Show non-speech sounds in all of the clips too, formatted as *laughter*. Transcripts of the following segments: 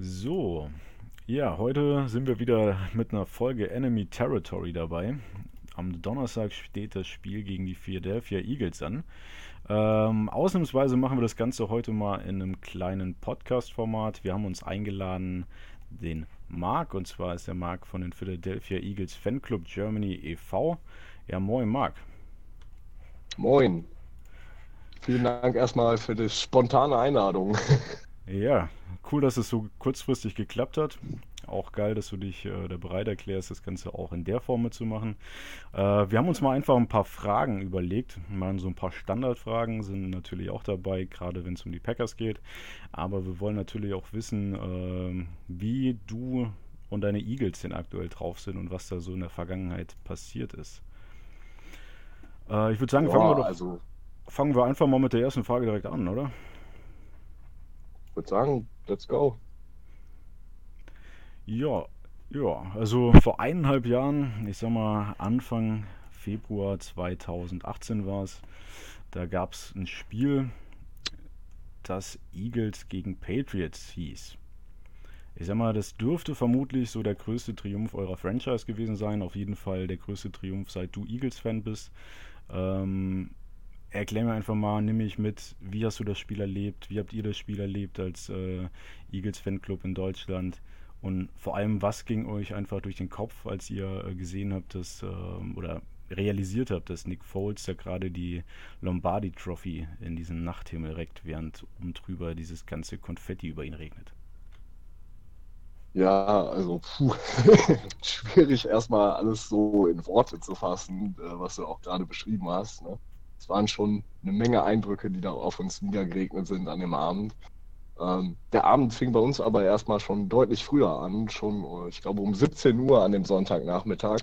So, ja, heute sind wir wieder mit einer Folge Enemy Territory dabei. Am Donnerstag steht das Spiel gegen die Philadelphia Eagles an. Ähm, ausnahmsweise machen wir das Ganze heute mal in einem kleinen Podcast-Format. Wir haben uns eingeladen, den Marc, und zwar ist der Marc von den Philadelphia Eagles Fanclub Germany e.V. Ja, moin Marc. Moin. Vielen Dank erstmal für die spontane Einladung. *laughs* Ja, cool, dass es so kurzfristig geklappt hat. Auch geil, dass du dich äh, da bereit erklärst, das Ganze auch in der Form mitzumachen. Äh, wir haben uns mal einfach ein paar Fragen überlegt. Mal so ein paar Standardfragen sind natürlich auch dabei, gerade wenn es um die Packers geht. Aber wir wollen natürlich auch wissen, äh, wie du und deine Eagles denn aktuell drauf sind und was da so in der Vergangenheit passiert ist. Äh, ich würde sagen, ja, fangen wir doch. Also fangen wir einfach mal mit der ersten Frage direkt an, oder? Würde sagen, let's go. Ja, ja, also vor eineinhalb Jahren, ich sag mal Anfang Februar 2018 war es, da gab es ein Spiel, das Eagles gegen Patriots hieß. Ich sag mal, das dürfte vermutlich so der größte Triumph eurer Franchise gewesen sein. Auf jeden Fall der größte Triumph, seit du Eagles-Fan bist. Ähm, erklär mir einfach mal, nimm mich mit, wie hast du das Spiel erlebt, wie habt ihr das Spiel erlebt als äh, Eagles Fanclub in Deutschland und vor allem, was ging euch einfach durch den Kopf, als ihr äh, gesehen habt, dass, äh, oder realisiert habt, dass Nick Foles da gerade die Lombardi Trophy in diesen Nachthimmel reckt, während um drüber dieses ganze Konfetti über ihn regnet? Ja, also puh, *laughs* schwierig erstmal alles so in Worte zu fassen, äh, was du auch gerade beschrieben hast. Ne? Es waren schon eine Menge Eindrücke, die da auf uns niedergeregnet sind an dem Abend. Ähm, der Abend fing bei uns aber erstmal schon deutlich früher an, schon, ich glaube, um 17 Uhr an dem Sonntagnachmittag.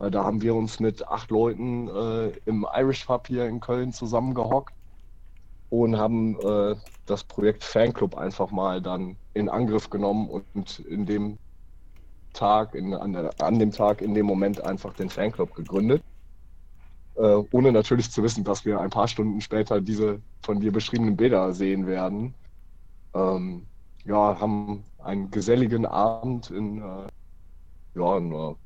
Äh, da haben wir uns mit acht Leuten äh, im Irish Pub hier in Köln zusammengehockt und haben äh, das Projekt Fanclub einfach mal dann in Angriff genommen und in dem Tag, in, an, an dem Tag, in dem Moment einfach den Fanclub gegründet äh, ohne natürlich zu wissen, dass wir ein paar Stunden später diese von dir beschriebenen Bilder sehen werden. Ähm, ja, haben einen geselligen Abend in äh, ja, einer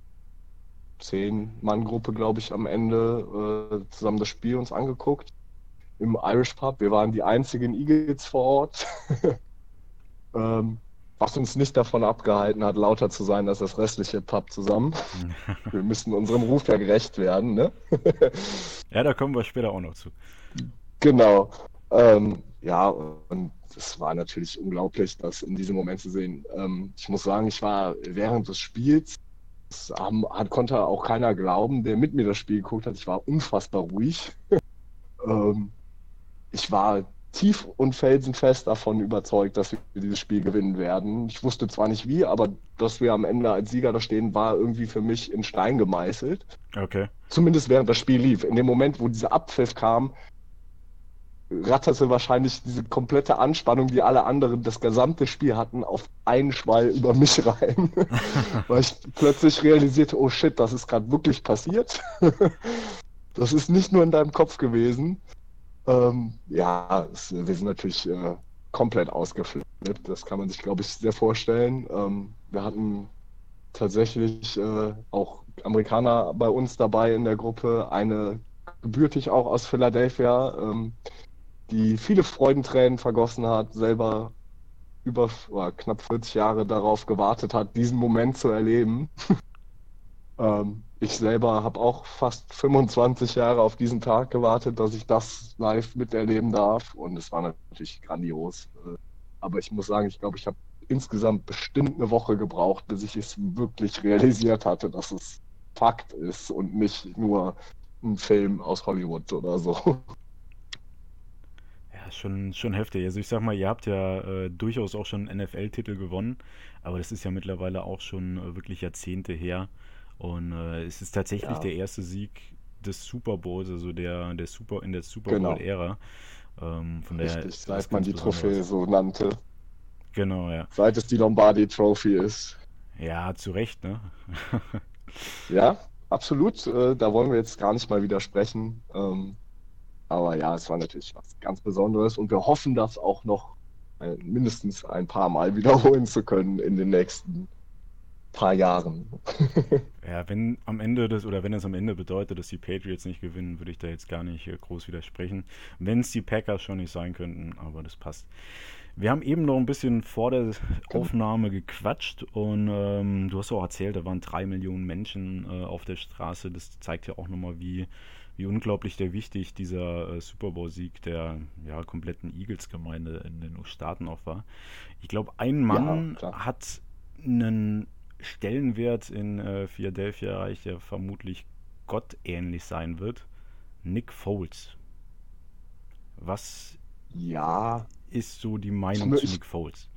Zehn-Mann-Gruppe, glaube ich, am Ende äh, zusammen das Spiel uns angeguckt. Im Irish Pub. Wir waren die einzigen Eagles vor Ort. *laughs* ähm, was uns nicht davon abgehalten hat, lauter zu sein als das restliche Pub zusammen. *laughs* wir müssen unserem Ruf ja gerecht werden, ne? *laughs* ja, da kommen wir später auch noch zu. Genau. Ähm, ja, und es war natürlich unglaublich, das in diesem Moment zu sehen. Ähm, ich muss sagen, ich war während des Spiels, das haben, hat, konnte auch keiner glauben, der mit mir das Spiel geguckt hat. Ich war unfassbar ruhig. *laughs* ähm, ich war tief und felsenfest davon überzeugt, dass wir dieses Spiel gewinnen werden. Ich wusste zwar nicht wie, aber dass wir am Ende als Sieger da stehen, war irgendwie für mich in Stein gemeißelt. Okay. Zumindest während das Spiel lief. In dem Moment, wo dieser Abpfiff kam, ratterte wahrscheinlich diese komplette Anspannung, die alle anderen das gesamte Spiel hatten, auf einen Schwall über mich *laughs* rein. *laughs* Weil ich plötzlich realisierte, oh shit, das ist gerade wirklich passiert. *laughs* das ist nicht nur in deinem Kopf gewesen. Ähm, ja, es, wir sind natürlich äh, komplett ausgeflippt. Das kann man sich, glaube ich, sehr vorstellen. Ähm, wir hatten tatsächlich äh, auch Amerikaner bei uns dabei in der Gruppe, eine gebürtig auch aus Philadelphia, ähm, die viele Freudentränen vergossen hat, selber über knapp 40 Jahre darauf gewartet hat, diesen Moment zu erleben. *laughs* ähm, ich selber habe auch fast 25 Jahre auf diesen Tag gewartet, dass ich das live miterleben darf. Und es war natürlich grandios. Äh, aber ich muss sagen, ich glaube, ich habe insgesamt bestimmt eine Woche gebraucht, bis ich es wirklich realisiert hatte, dass es Fakt ist und nicht nur ein Film aus Hollywood oder so. Ja, schon, schon heftig. Also ich sag mal, ihr habt ja äh, durchaus auch schon NFL-Titel gewonnen, aber das ist ja mittlerweile auch schon äh, wirklich Jahrzehnte her. Und äh, es ist tatsächlich ja. der erste Sieg des Super Bowls, also der, der Super in der Super genau. Bowl-Ära. Ähm, von Richtig, der, seit man die Trophäe so nannte. Genau, ja. Seit es die Lombardi Trophy ist. Ja, zu Recht, ne? *laughs* ja, absolut. Äh, da wollen wir jetzt gar nicht mal widersprechen. Ähm, aber ja, es war natürlich was ganz Besonderes und wir hoffen, dass auch noch ein, mindestens ein paar Mal *laughs* wiederholen zu können in den nächsten paar Jahren. *laughs* ja, wenn am Ende das oder wenn es am Ende bedeutet, dass die Patriots nicht gewinnen, würde ich da jetzt gar nicht äh, groß widersprechen. Wenn es die Packers schon nicht sein könnten, aber das passt. Wir haben eben noch ein bisschen vor der Aufnahme gequatscht und ähm, du hast auch erzählt, da waren drei Millionen Menschen äh, auf der Straße. Das zeigt ja auch nochmal, wie, wie unglaublich der wichtig dieser äh, Super Bowl-Sieg der ja, kompletten Eagles-Gemeinde in den Staaten auch war. Ich glaube, ein Mann ja, hat einen Stellenwert in äh, Philadelphia erreicht, der vermutlich gottähnlich sein wird. Nick Foles. Was ja ist so die Meinung ich, zu Nick Foles?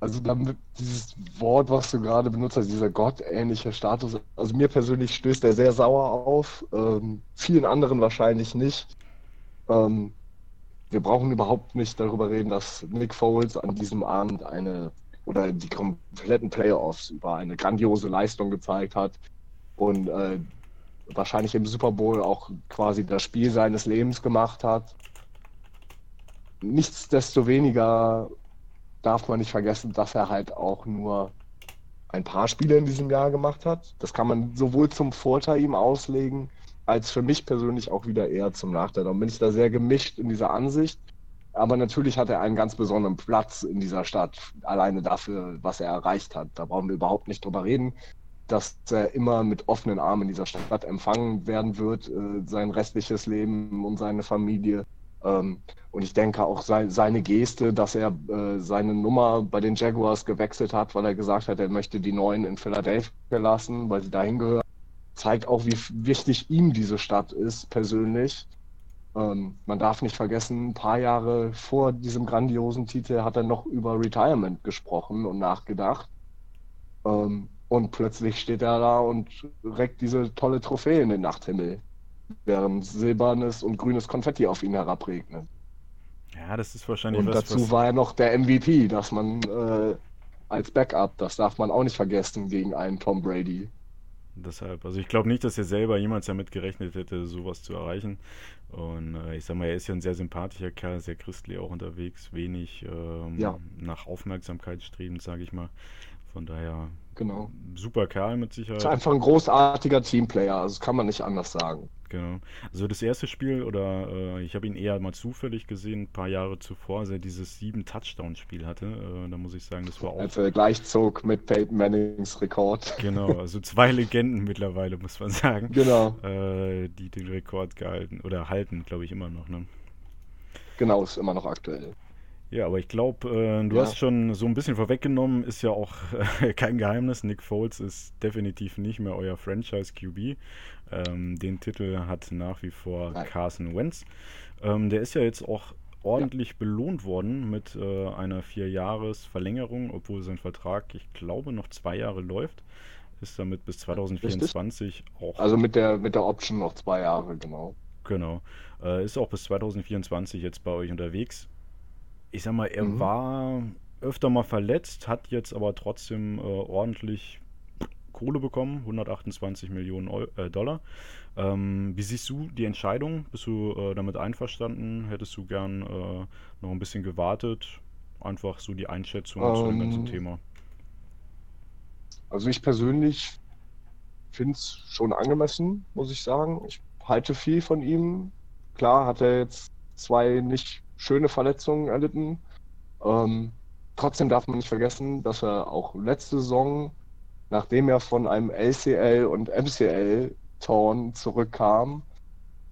Also damit dieses Wort, was du gerade benutzt hast, dieser gottähnliche Status, also mir persönlich stößt er sehr sauer auf, ähm, vielen anderen wahrscheinlich nicht. Ähm, wir brauchen überhaupt nicht darüber reden, dass Nick Foles an diesem Abend eine oder die kompletten Playoffs über eine grandiose Leistung gezeigt hat und äh, wahrscheinlich im Super Bowl auch quasi das Spiel seines Lebens gemacht hat nichtsdestoweniger darf man nicht vergessen, dass er halt auch nur ein paar Spiele in diesem Jahr gemacht hat. Das kann man sowohl zum Vorteil ihm auslegen, als für mich persönlich auch wieder eher zum Nachteil. Darum bin ich da sehr gemischt in dieser Ansicht. Aber natürlich hat er einen ganz besonderen Platz in dieser Stadt, alleine dafür, was er erreicht hat. Da brauchen wir überhaupt nicht drüber reden, dass er immer mit offenen Armen in dieser Stadt empfangen werden wird, äh, sein restliches Leben und seine Familie. Ähm, und ich denke auch seine Geste, dass er äh, seine Nummer bei den Jaguars gewechselt hat, weil er gesagt hat, er möchte die Neuen in Philadelphia lassen, weil sie dahin gehören, zeigt auch, wie wichtig ihm diese Stadt ist persönlich. Ähm, man darf nicht vergessen, ein paar Jahre vor diesem grandiosen Titel hat er noch über Retirement gesprochen und nachgedacht. Ähm, und plötzlich steht er da und reckt diese tolle Trophäe in den Nachthimmel während silbernes und grünes Konfetti auf ihn herabregnet. Ja, das ist wahrscheinlich Und was, dazu was... war er noch der MVP, dass man äh, als Backup, das darf man auch nicht vergessen gegen einen Tom Brady. Deshalb, also ich glaube nicht, dass er selber jemals damit gerechnet hätte, sowas zu erreichen. Und äh, ich sag mal, er ist ja ein sehr sympathischer Kerl, sehr christlich auch unterwegs, wenig ähm, ja. nach Aufmerksamkeit strebend, sage ich mal. Von daher, genau. super Kerl mit Sicherheit. Ist einfach ein großartiger Teamplayer, also das kann man nicht anders sagen. Genau. Also das erste Spiel, oder äh, ich habe ihn eher mal zufällig gesehen, ein paar Jahre zuvor, als er dieses sieben Touchdown-Spiel hatte. Äh, da muss ich sagen, das war auch. Als er gleich zog mit Peyton Mannings Rekord. *laughs* Genau, also zwei Legenden mittlerweile, muss man sagen. Genau. Äh, die den Rekord gehalten oder halten, glaube ich, immer noch, ne? Genau, ist immer noch aktuell. Ja, aber ich glaube, äh, du ja. hast schon so ein bisschen vorweggenommen, ist ja auch äh, *laughs* kein Geheimnis. Nick Foles ist definitiv nicht mehr euer Franchise QB. Ähm, den Titel hat nach wie vor Nein. Carson Wentz. Ähm, der ist ja jetzt auch ordentlich ja. belohnt worden mit äh, einer Vier-Jahres-Verlängerung, obwohl sein Vertrag, ich glaube, noch zwei Jahre läuft. Ist damit bis 2024 Richtig. auch. Also mit der, mit der Option noch zwei Jahre, genau. Genau. Äh, ist auch bis 2024 jetzt bei euch unterwegs ich sag mal, er mhm. war öfter mal verletzt, hat jetzt aber trotzdem äh, ordentlich Kohle bekommen, 128 Millionen Euro, äh, Dollar. Ähm, wie siehst du die Entscheidung? Bist du äh, damit einverstanden? Hättest du gern äh, noch ein bisschen gewartet? Einfach so die Einschätzung um, zu dem ganzen ähm. Thema. Also ich persönlich finde es schon angemessen, muss ich sagen. Ich halte viel von ihm. Klar hat er jetzt zwei nicht schöne Verletzungen erlitten. Ähm, trotzdem darf man nicht vergessen, dass er auch letzte Saison, nachdem er von einem LCL und MCL-Torn zurückkam,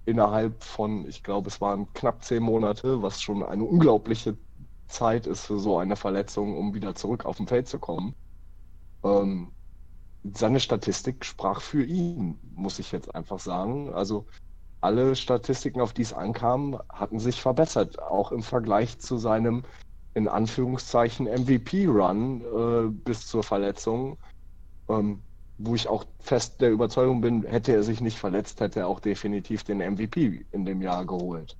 innerhalb von, ich glaube, es waren knapp zehn Monate, was schon eine unglaubliche Zeit ist für so eine Verletzung, um wieder zurück auf dem Feld zu kommen. Ähm, seine Statistik sprach für ihn, muss ich jetzt einfach sagen. Also alle Statistiken, auf die es ankam, hatten sich verbessert, auch im Vergleich zu seinem in Anführungszeichen MVP-Run äh, bis zur Verletzung, ähm, wo ich auch fest der Überzeugung bin, hätte er sich nicht verletzt, hätte er auch definitiv den MVP in dem Jahr geholt.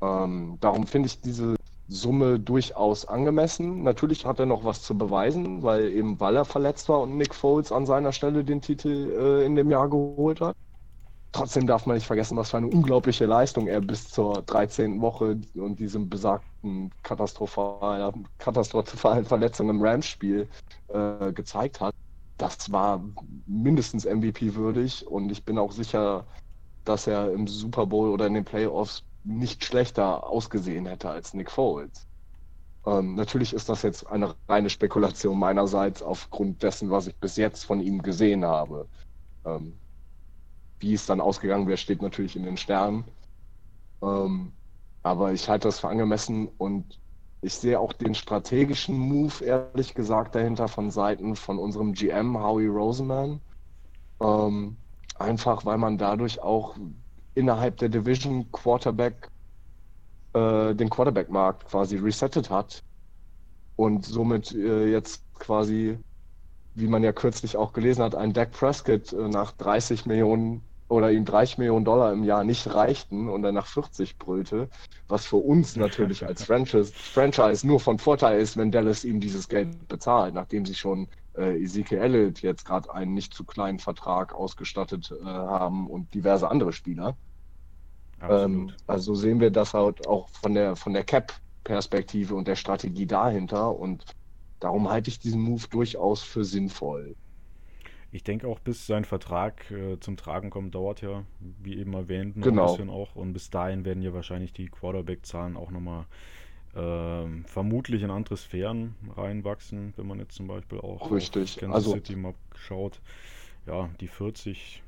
Ähm, darum finde ich diese Summe durchaus angemessen. Natürlich hat er noch was zu beweisen, weil eben weil er verletzt war und Nick Foles an seiner Stelle den Titel äh, in dem Jahr geholt hat. Trotzdem darf man nicht vergessen, was für eine unglaubliche Leistung er bis zur 13. Woche und diesem besagten katastrophalen, katastrophalen Verletzung im Rams-Spiel äh, gezeigt hat. Das war mindestens MVP würdig und ich bin auch sicher, dass er im Super Bowl oder in den Playoffs nicht schlechter ausgesehen hätte als Nick Foles. Ähm, natürlich ist das jetzt eine reine Spekulation meinerseits aufgrund dessen, was ich bis jetzt von ihm gesehen habe. Ähm, wie es dann ausgegangen wäre, steht natürlich in den Sternen. Ähm, aber ich halte das für angemessen und ich sehe auch den strategischen Move, ehrlich gesagt, dahinter von Seiten von unserem GM Howie Roseman. Ähm, einfach weil man dadurch auch innerhalb der Division Quarterback äh, den Quarterback-Markt quasi resettet hat und somit äh, jetzt quasi, wie man ja kürzlich auch gelesen hat, ein Dak Prescott äh, nach 30 Millionen oder ihm 30 Millionen Dollar im Jahr nicht reichten und er nach 40 brüllte, was für uns natürlich als Franchise, Franchise nur von Vorteil ist, wenn Dallas ihm dieses Geld bezahlt, nachdem sie schon äh, Ezekiel Elliott jetzt gerade einen nicht zu kleinen Vertrag ausgestattet äh, haben und diverse andere Spieler. Ähm, also sehen wir das halt auch von der, von der Cap-Perspektive und der Strategie dahinter und darum halte ich diesen Move durchaus für sinnvoll. Ich denke auch, bis sein Vertrag äh, zum Tragen kommt, dauert ja, wie eben erwähnt, noch genau. ein bisschen auch. Und bis dahin werden ja wahrscheinlich die Quarterback-Zahlen auch nochmal äh, vermutlich in andere Sphären reinwachsen, wenn man jetzt zum Beispiel auch Richtig. Kansas also, City mal schaut. Ja, die 40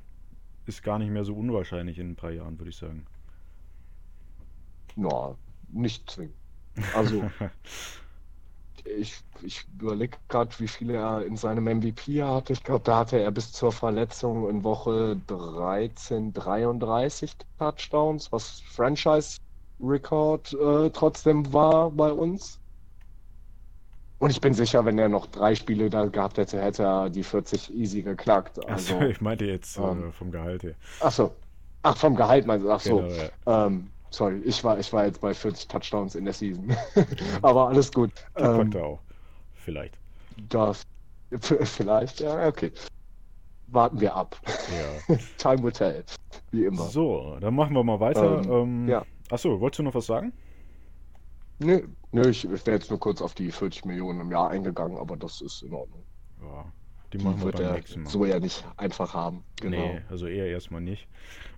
ist gar nicht mehr so unwahrscheinlich in ein paar Jahren, würde ich sagen. Ja, nicht zwingend. Also, *laughs* ich, ich überlege gerade, wie viele er in seinem MVP hatte. Ich glaube, da hatte er bis zur Verletzung in Woche 13 33 Touchdowns, was Franchise-Record äh, trotzdem war bei uns. Und ich bin sicher, wenn er noch drei Spiele da gehabt hätte, hätte er die 40 easy geknackt. Also, Achso, *laughs* ich meinte jetzt äh, ähm, vom Gehalt her. Achso. Ach, vom Gehalt meinst du? Achso. Genau, ja. ähm, Sorry, ich war, ich war jetzt bei 40 Touchdowns in der Season. *laughs* *laughs* Aber alles gut. Ähm, auch. Vielleicht. Das. Vielleicht, ja, okay. Warten wir ab. Ja. *laughs* Time will tell. Wie immer. So, dann machen wir mal weiter. Ähm, ähm, ja. Achso, wolltest du noch was sagen? Nö, nö ich, ich wäre jetzt nur kurz auf die 40 Millionen im Jahr eingegangen, aber das ist in Ordnung. Ja, die, die machen wir beim nächsten Mal. So ja nicht einfach haben. Genau. Nee, also eher erstmal nicht.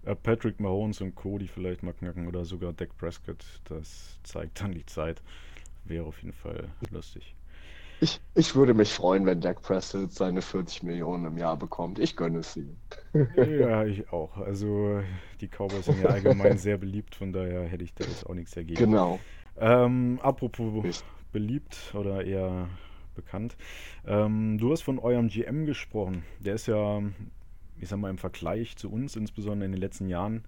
Äh, Patrick Mahomes und Cody vielleicht mal knacken oder sogar Dak Prescott. Das zeigt dann die Zeit. Wäre auf jeden Fall lustig. Ich, ich würde mich freuen, wenn Dak Prescott seine 40 Millionen im Jahr bekommt. Ich gönne es ihm. ja, ich auch. Also die Cowboys sind ja allgemein sehr beliebt, von daher hätte ich da jetzt auch nichts dagegen. Genau. Ähm, apropos beliebt oder eher bekannt. Ähm, du hast von eurem GM gesprochen. Der ist ja, ich sag mal, im Vergleich zu uns, insbesondere in den letzten Jahren,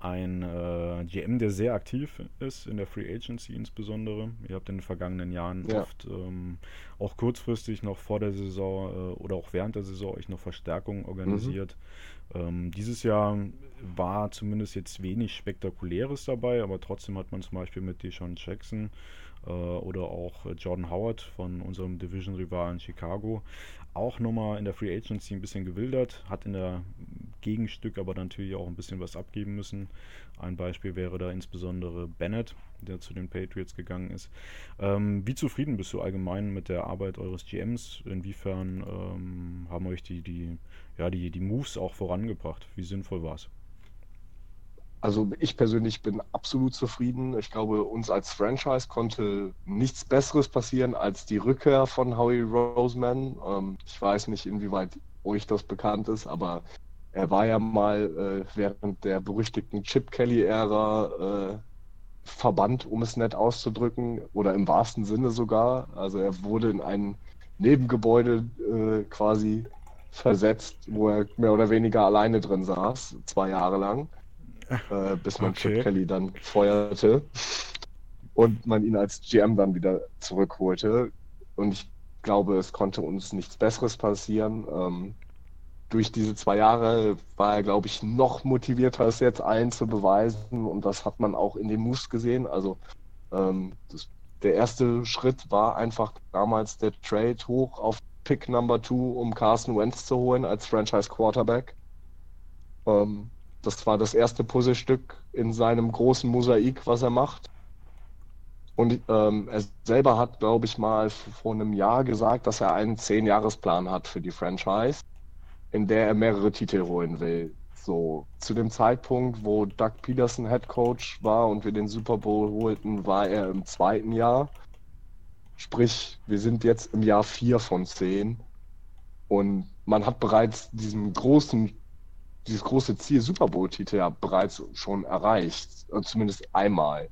ein äh, GM, der sehr aktiv ist in der Free Agency insbesondere. Ihr habt in den vergangenen Jahren ja. oft ähm, auch kurzfristig noch vor der Saison äh, oder auch während der Saison euch noch Verstärkungen organisiert. Mhm. Ähm, dieses Jahr war zumindest jetzt wenig Spektakuläres dabei, aber trotzdem hat man zum Beispiel mit Deshaun Jackson oder auch Jordan Howard von unserem Division-Rivalen Chicago auch nochmal in der Free Agency ein bisschen gewildert, hat in der Gegenstück aber natürlich auch ein bisschen was abgeben müssen. Ein Beispiel wäre da insbesondere Bennett, der zu den Patriots gegangen ist. Ähm, wie zufrieden bist du allgemein mit der Arbeit eures GMs? Inwiefern ähm, haben euch die, die, ja, die, die Moves auch vorangebracht? Wie sinnvoll war es? Also ich persönlich bin absolut zufrieden. Ich glaube, uns als Franchise konnte nichts Besseres passieren als die Rückkehr von Howie Roseman. Ähm, ich weiß nicht, inwieweit euch das bekannt ist, aber er war ja mal äh, während der berüchtigten Chip Kelly-Ära äh, verbannt, um es nett auszudrücken, oder im wahrsten Sinne sogar. Also er wurde in ein Nebengebäude äh, quasi versetzt, wo er mehr oder weniger alleine drin saß, zwei Jahre lang äh, bis man okay. Chip Kelly dann feuerte und man ihn als GM dann wieder zurückholte. Und ich glaube, es konnte uns nichts Besseres passieren. Ähm, durch diese zwei Jahre war er, glaube ich, noch motivierter, es jetzt allen zu beweisen. Und das hat man auch in den Moves gesehen. Also ähm, das, der erste Schritt war einfach damals der Trade hoch auf Pick Number 2, um Carson Wentz zu holen als Franchise Quarterback. Ähm, das war das erste Puzzlestück in seinem großen Mosaik, was er macht. Und ähm, er selber hat, glaube ich, mal vor einem Jahr gesagt, dass er einen Zehn-Jahres-Plan hat für die Franchise, in der er mehrere Titel holen will. So, zu dem Zeitpunkt, wo Doug Peterson Head Coach war und wir den Super Bowl holten, war er im zweiten Jahr. Sprich, wir sind jetzt im Jahr vier von zehn. Und man hat bereits diesen großen, dieses große Ziel Super Bowl-Titel ja bereits schon erreicht. Äh, zumindest einmal.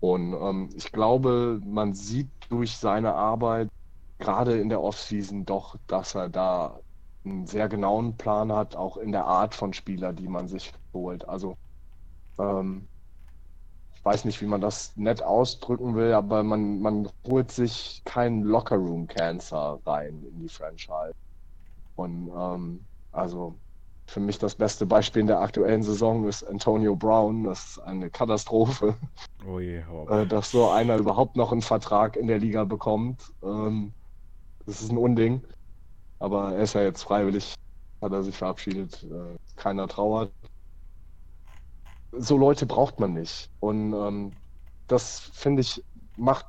Und ähm, ich glaube, man sieht durch seine Arbeit gerade in der Offseason doch, dass er da einen sehr genauen Plan hat, auch in der Art von Spieler, die man sich holt. Also ähm, ich weiß nicht, wie man das nett ausdrücken will, aber man, man holt sich keinen Lockerroom-Cancer rein in die Franchise. Und ähm, also für mich das beste Beispiel in der aktuellen Saison ist Antonio Brown. Das ist eine Katastrophe, oh je, oh. Äh, dass so einer überhaupt noch einen Vertrag in der Liga bekommt. Ähm, das ist ein Unding. Aber er ist ja jetzt freiwillig, hat er sich verabschiedet. Äh, keiner trauert. So Leute braucht man nicht. Und ähm, das finde ich macht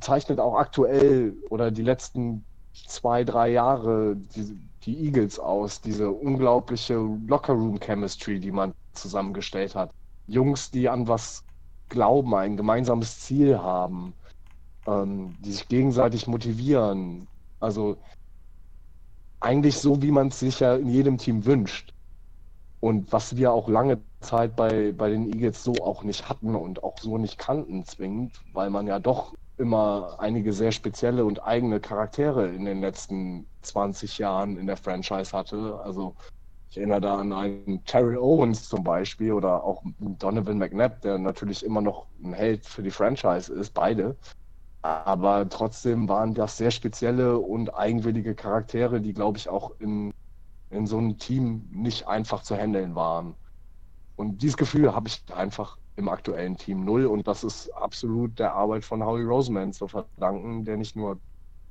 zeichnet auch aktuell oder die letzten zwei, drei Jahre die, die Eagles aus, diese unglaubliche Lockerroom-Chemistry, die man zusammengestellt hat. Jungs, die an was glauben, ein gemeinsames Ziel haben, ähm, die sich gegenseitig motivieren. Also eigentlich so, wie man es sich ja in jedem Team wünscht. Und was wir auch lange Zeit bei, bei den Eagles so auch nicht hatten und auch so nicht kannten zwingend, weil man ja doch immer einige sehr spezielle und eigene Charaktere in den letzten 20 Jahren in der Franchise hatte. Also ich erinnere da an einen Terry Owens zum Beispiel oder auch Donovan McNabb, der natürlich immer noch ein Held für die Franchise ist, beide. Aber trotzdem waren das sehr spezielle und eigenwillige Charaktere, die, glaube ich, auch in, in so einem Team nicht einfach zu handeln waren. Und dieses Gefühl habe ich einfach im aktuellen Team null. Und das ist absolut der Arbeit von Howie Roseman zu verdanken, der nicht nur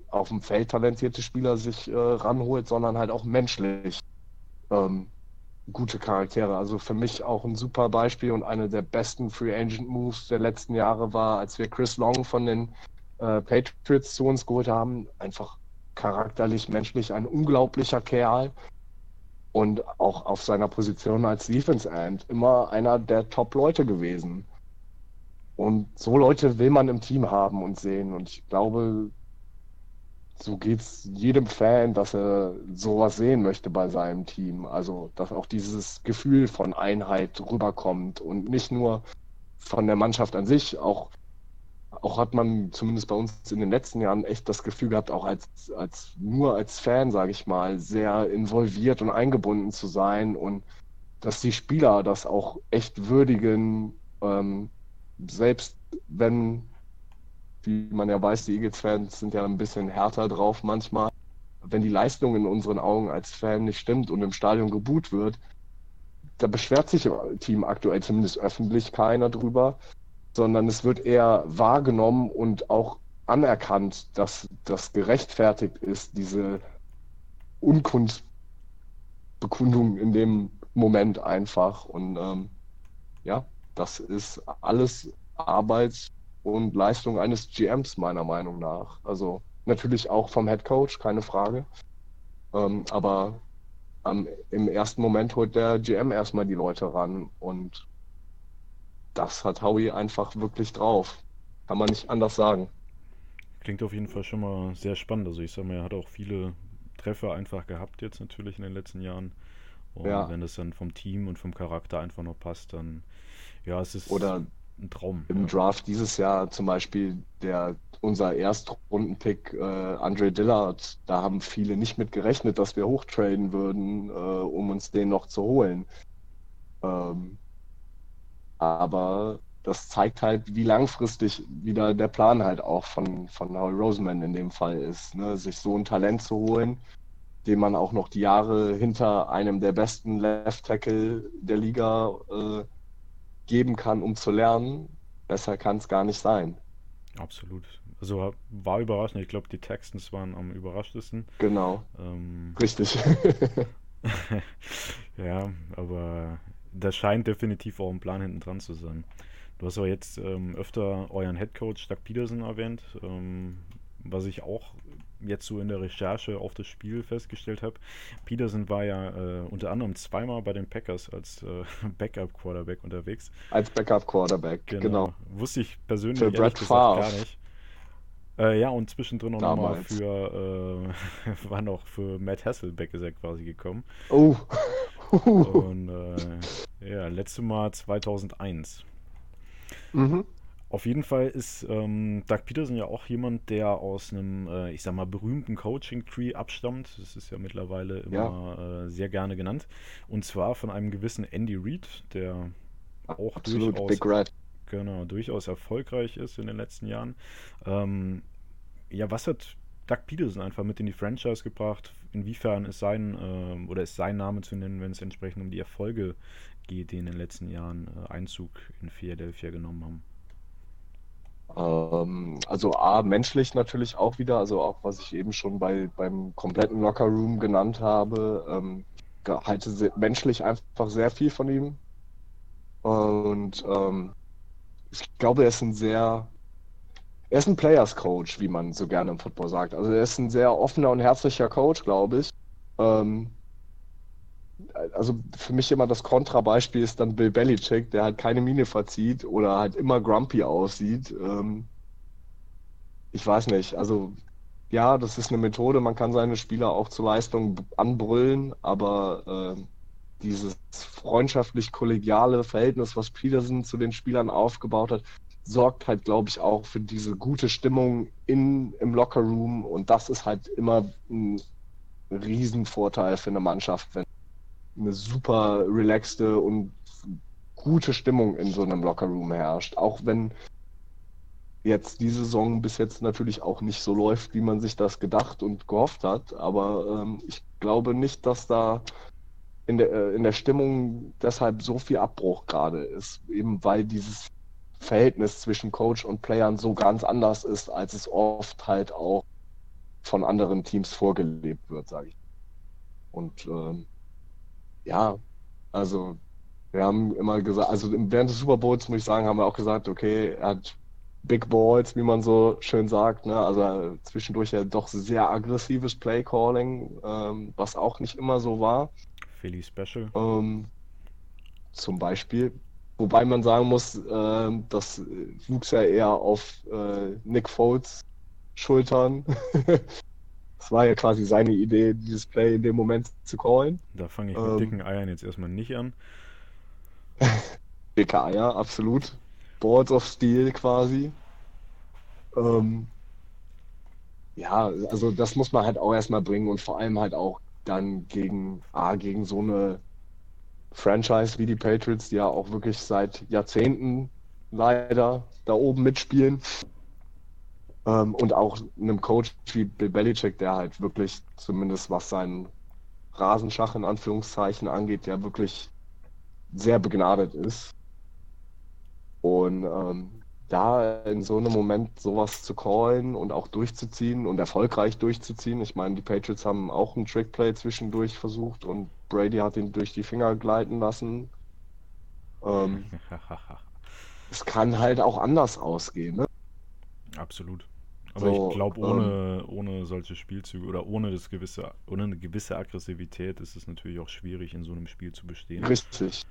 auf dem Feld talentierte Spieler sich äh, ranholt, sondern halt auch menschlich ähm, gute Charaktere. Also für mich auch ein super Beispiel und eine der besten Free Agent Moves der letzten Jahre war, als wir Chris Long von den äh, Patriots zu uns geholt haben. Einfach charakterlich, menschlich ein unglaublicher Kerl und auch auf seiner Position als Defense End immer einer der Top-Leute gewesen. Und so Leute will man im Team haben und sehen. Und ich glaube, so geht es jedem Fan, dass er sowas sehen möchte bei seinem Team. Also, dass auch dieses Gefühl von Einheit rüberkommt und nicht nur von der Mannschaft an sich, auch auch hat man zumindest bei uns in den letzten Jahren echt das Gefühl gehabt, auch als, als nur als Fan, sage ich mal, sehr involviert und eingebunden zu sein und dass die Spieler das auch echt würdigen, ähm, selbst wenn, wie man ja weiß, die Eagles-Fans sind ja ein bisschen härter drauf manchmal, wenn die Leistung in unseren Augen als Fan nicht stimmt und im Stadion geboot wird, da beschwert sich im Team aktuell zumindest öffentlich keiner drüber sondern es wird eher wahrgenommen und auch anerkannt, dass das gerechtfertigt ist, diese Unkunstbekundung in dem Moment einfach. Und ähm, ja, das ist alles Arbeit und Leistung eines GMs meiner Meinung nach. Also natürlich auch vom Head Coach, keine Frage. Ähm, aber ähm, im ersten Moment holt der GM erstmal die Leute ran und das hat Howie einfach wirklich drauf. Kann man nicht anders sagen. Klingt auf jeden Fall schon mal sehr spannend. Also ich sag mal, er hat auch viele Treffer einfach gehabt jetzt natürlich in den letzten Jahren. Und ja. wenn das dann vom Team und vom Charakter einfach noch passt, dann ja, es ist Oder ein Traum. Im ja. Draft dieses Jahr zum Beispiel der unser Erstrundenpick äh, Andre Dillard, da haben viele nicht mit gerechnet, dass wir hochtraden würden, äh, um uns den noch zu holen. Ähm, aber das zeigt halt, wie langfristig wieder der Plan halt auch von, von Howie Roseman in dem Fall ist, ne? sich so ein Talent zu holen, dem man auch noch die Jahre hinter einem der besten Left Tackle der Liga äh, geben kann, um zu lernen. Besser kann es gar nicht sein. Absolut. Also war überraschend. Ich glaube, die Texans waren am überraschtesten. Genau. Ähm, Richtig. *laughs* ja, aber das scheint definitiv auch ein Plan hinten dran zu sein. Du hast aber jetzt ähm, öfter euren Headcoach Doug Peterson erwähnt, ähm, was ich auch jetzt so in der Recherche auf das Spiel festgestellt habe. Peterson war ja äh, unter anderem zweimal bei den Packers als äh, *laughs* Backup-Quarterback unterwegs. Als Backup-Quarterback, genau. genau. Wusste ich persönlich Für Brett Favre. gar nicht. Äh, ja, und zwischendrin auch nochmal für, äh, *laughs* war noch für Matt Hasselbeck ist er quasi gekommen. Oh. Und äh, ja, letzte Mal 2001. Mhm. Auf jeden Fall ist ähm, Doug Peterson ja auch jemand, der aus einem, äh, ich sag mal, berühmten Coaching-Tree abstammt. Das ist ja mittlerweile immer ja. äh, sehr gerne genannt. Und zwar von einem gewissen Andy Reid, der auch Absolut, durchaus, Big Red. Genau, durchaus erfolgreich ist in den letzten Jahren. Ähm, ja, was hat Doug Peterson einfach mit in die Franchise gebracht? Inwiefern ist sein äh, oder ist sein Name zu nennen, wenn es entsprechend um die Erfolge geht, die in den letzten Jahren äh, Einzug in Philadelphia genommen haben? Ähm, also A, menschlich natürlich auch wieder, also auch was ich eben schon bei, beim kompletten Locker Room genannt habe, ähm, halte sehr, menschlich einfach sehr viel von ihm. Und ähm, ich glaube, er ist ein sehr, er ist ein Players Coach, wie man so gerne im Football sagt. Also er ist ein sehr offener und herzlicher Coach, glaube ich. Ähm, also für mich immer das Kontrabeispiel ist dann Bill Belichick, der halt keine Miene verzieht oder halt immer grumpy aussieht. Ähm, ich weiß nicht, also ja, das ist eine Methode, man kann seine Spieler auch zur Leistung anbrüllen, aber äh, dieses freundschaftlich-kollegiale Verhältnis, was Peterson zu den Spielern aufgebaut hat, sorgt halt, glaube ich, auch für diese gute Stimmung in, im Lockerroom und das ist halt immer ein Riesenvorteil für eine Mannschaft, wenn eine super relaxte und gute Stimmung in so einem Lockerroom herrscht. Auch wenn jetzt die Saison bis jetzt natürlich auch nicht so läuft, wie man sich das gedacht und gehofft hat. Aber ähm, ich glaube nicht, dass da in der, äh, in der Stimmung deshalb so viel Abbruch gerade ist. Eben weil dieses Verhältnis zwischen Coach und Playern so ganz anders ist, als es oft halt auch von anderen Teams vorgelebt wird, sage ich. Und ähm, ja, also wir haben immer gesagt, also während des Super Bowls muss ich sagen, haben wir auch gesagt, okay, er hat Big Balls, wie man so schön sagt, ne? also zwischendurch ja doch sehr aggressives Play Calling, ähm, was auch nicht immer so war. Philly Special. Ähm, zum Beispiel. Wobei man sagen muss, äh, das wuchs ja eher auf äh, Nick Foles Schultern. *laughs* Das war ja quasi seine Idee, dieses Play in dem Moment zu callen. Da fange ich mit ähm, dicken Eiern jetzt erstmal nicht an. *laughs* Dicke Eier, absolut. Boards of Steel quasi. Ähm, ja, also das muss man halt auch erstmal bringen und vor allem halt auch dann gegen, ah, gegen so eine Franchise wie die Patriots, die ja auch wirklich seit Jahrzehnten leider da oben mitspielen. Ähm, und auch einem Coach wie Bill Belichick, der halt wirklich, zumindest was seinen Rasenschach in Anführungszeichen angeht, der wirklich sehr begnadet ist. Und ähm, da in so einem Moment sowas zu callen und auch durchzuziehen und erfolgreich durchzuziehen. Ich meine, die Patriots haben auch einen Trickplay zwischendurch versucht und Brady hat ihn durch die Finger gleiten lassen. Ähm, *laughs* es kann halt auch anders ausgehen. Ne? Absolut. Aber so, ich glaube, ohne, ähm, ohne solche Spielzüge oder ohne, das gewisse, ohne eine gewisse Aggressivität ist es natürlich auch schwierig, in so einem Spiel zu bestehen. Richtig.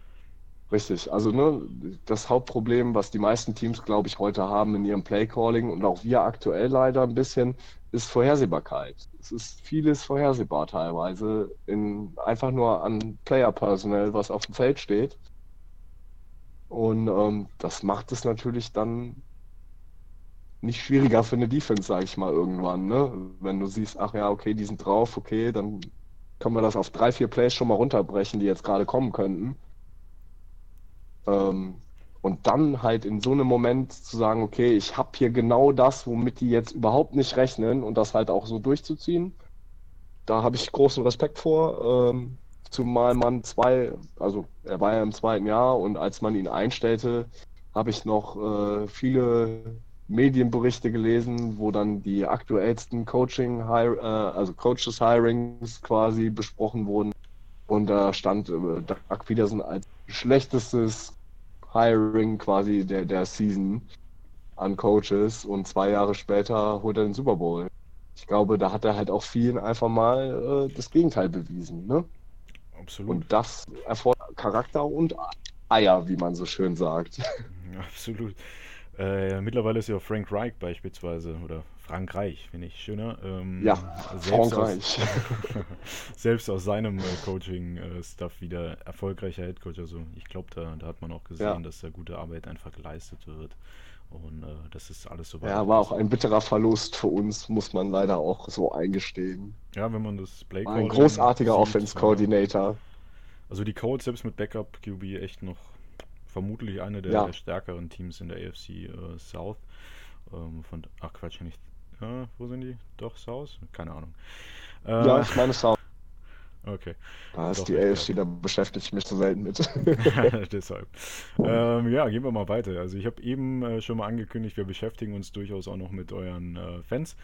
Richtig. Also ne, das Hauptproblem, was die meisten Teams, glaube ich, heute haben in ihrem Playcalling und auch wir aktuell leider ein bisschen, ist Vorhersehbarkeit. Es ist vieles vorhersehbar teilweise, in, einfach nur an Player-Personal, was auf dem Feld steht. Und ähm, das macht es natürlich dann nicht schwieriger für eine Defense, sage ich mal, irgendwann. Ne? Wenn du siehst, ach ja, okay, die sind drauf, okay, dann können wir das auf drei, vier Plays schon mal runterbrechen, die jetzt gerade kommen könnten. Ähm, und dann halt in so einem Moment zu sagen, okay, ich habe hier genau das, womit die jetzt überhaupt nicht rechnen und das halt auch so durchzuziehen, da habe ich großen Respekt vor. Ähm, zumal man zwei, also er war ja im zweiten Jahr und als man ihn einstellte, habe ich noch äh, viele Medienberichte gelesen, wo dann die aktuellsten Coaching, äh, also Coaches Hirings quasi besprochen wurden. Und da stand äh, Doug Peterson als schlechtestes Hiring quasi der, der Season an Coaches und zwei Jahre später holt er den Super Bowl. Ich glaube, da hat er halt auch vielen einfach mal äh, das Gegenteil bewiesen. Ne? Absolut. Und das erfordert Charakter und Eier, wie man so schön sagt. *laughs* Absolut. Äh, mittlerweile ist ja Frank Reich beispielsweise, oder Frankreich, finde ich schöner. Ähm, ja, selbst Frankreich. Aus, *laughs* *laughs* selbst aus seinem äh, Coaching-Stuff wieder erfolgreicher Headcoach. Also ich glaube, da, da hat man auch gesehen, Ja. dass da gute Arbeit einfach geleistet wird. Und äh, das ist alles so Ja, war auch ein bitterer Verlust für uns, muss man leider auch so eingestehen. Ja, wenn man das Play ein großartiger sieht, Offense ja. Coordinator. Also die Colts selbst mit Backup QB echt noch vermutlich eine der, Ja. der stärkeren Teams in der AFC äh, South. Ähm, von, ach Quatsch, nicht. Äh, wo sind die? Doch South? Keine Ahnung. Äh, Ja, ich meine Sound. *laughs* okay. Da ist Doch, die AFC, da beschäftige ich mich so selten mit. *laughs* *laughs* Deshalb. Ähm, ja, gehen wir mal weiter. Also ich habe eben äh, schon mal angekündigt, wir beschäftigen uns durchaus auch noch mit euren äh, Fans.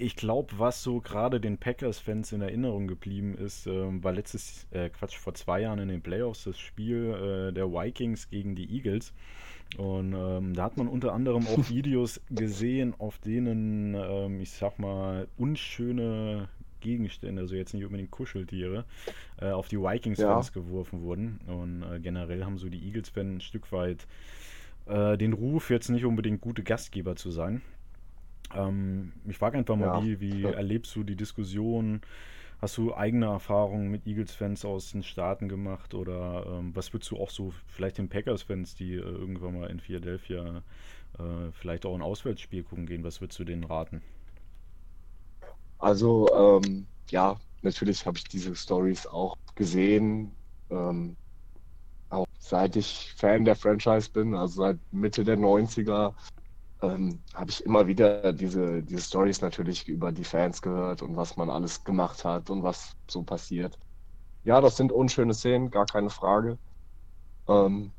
Ich glaube, was so gerade den Packers-Fans in Erinnerung geblieben ist, ähm, war letztes, äh, Quatsch, vor zwei Jahren in den Playoffs das Spiel äh, der Vikings gegen die Eagles. Und ähm, da hat man unter anderem auch *laughs* Videos gesehen, auf denen, ähm, ich sag mal, unschöne Gegenstände, also jetzt nicht unbedingt Kuscheltiere, äh, auf die Vikings-Fans geworfen wurden. Und äh, generell haben so die Eagles-Fans ein Stück weit äh, den Ruf, jetzt nicht unbedingt gute Gastgeber zu sein. Ähm, ich frage einfach mal, Ja. wie, wie Ja. erlebst du die Diskussion? Hast du eigene Erfahrungen mit Eagles-Fans aus den Staaten gemacht oder ähm, was würdest du auch so vielleicht den Packers-Fans, die äh, irgendwann mal in Philadelphia äh, vielleicht auch ein Auswärtsspiel gucken gehen, was würdest du denen raten? Also, ähm, ja, natürlich habe ich diese Stories auch gesehen. Ähm, auch seit ich Fan der Franchise bin, also seit Mitte der 90er, ähm, habe ich immer wieder diese, diese Stories natürlich über die Fans gehört und was man alles gemacht hat und was so passiert. Ja, das sind unschöne Szenen, gar keine Frage. Ähm,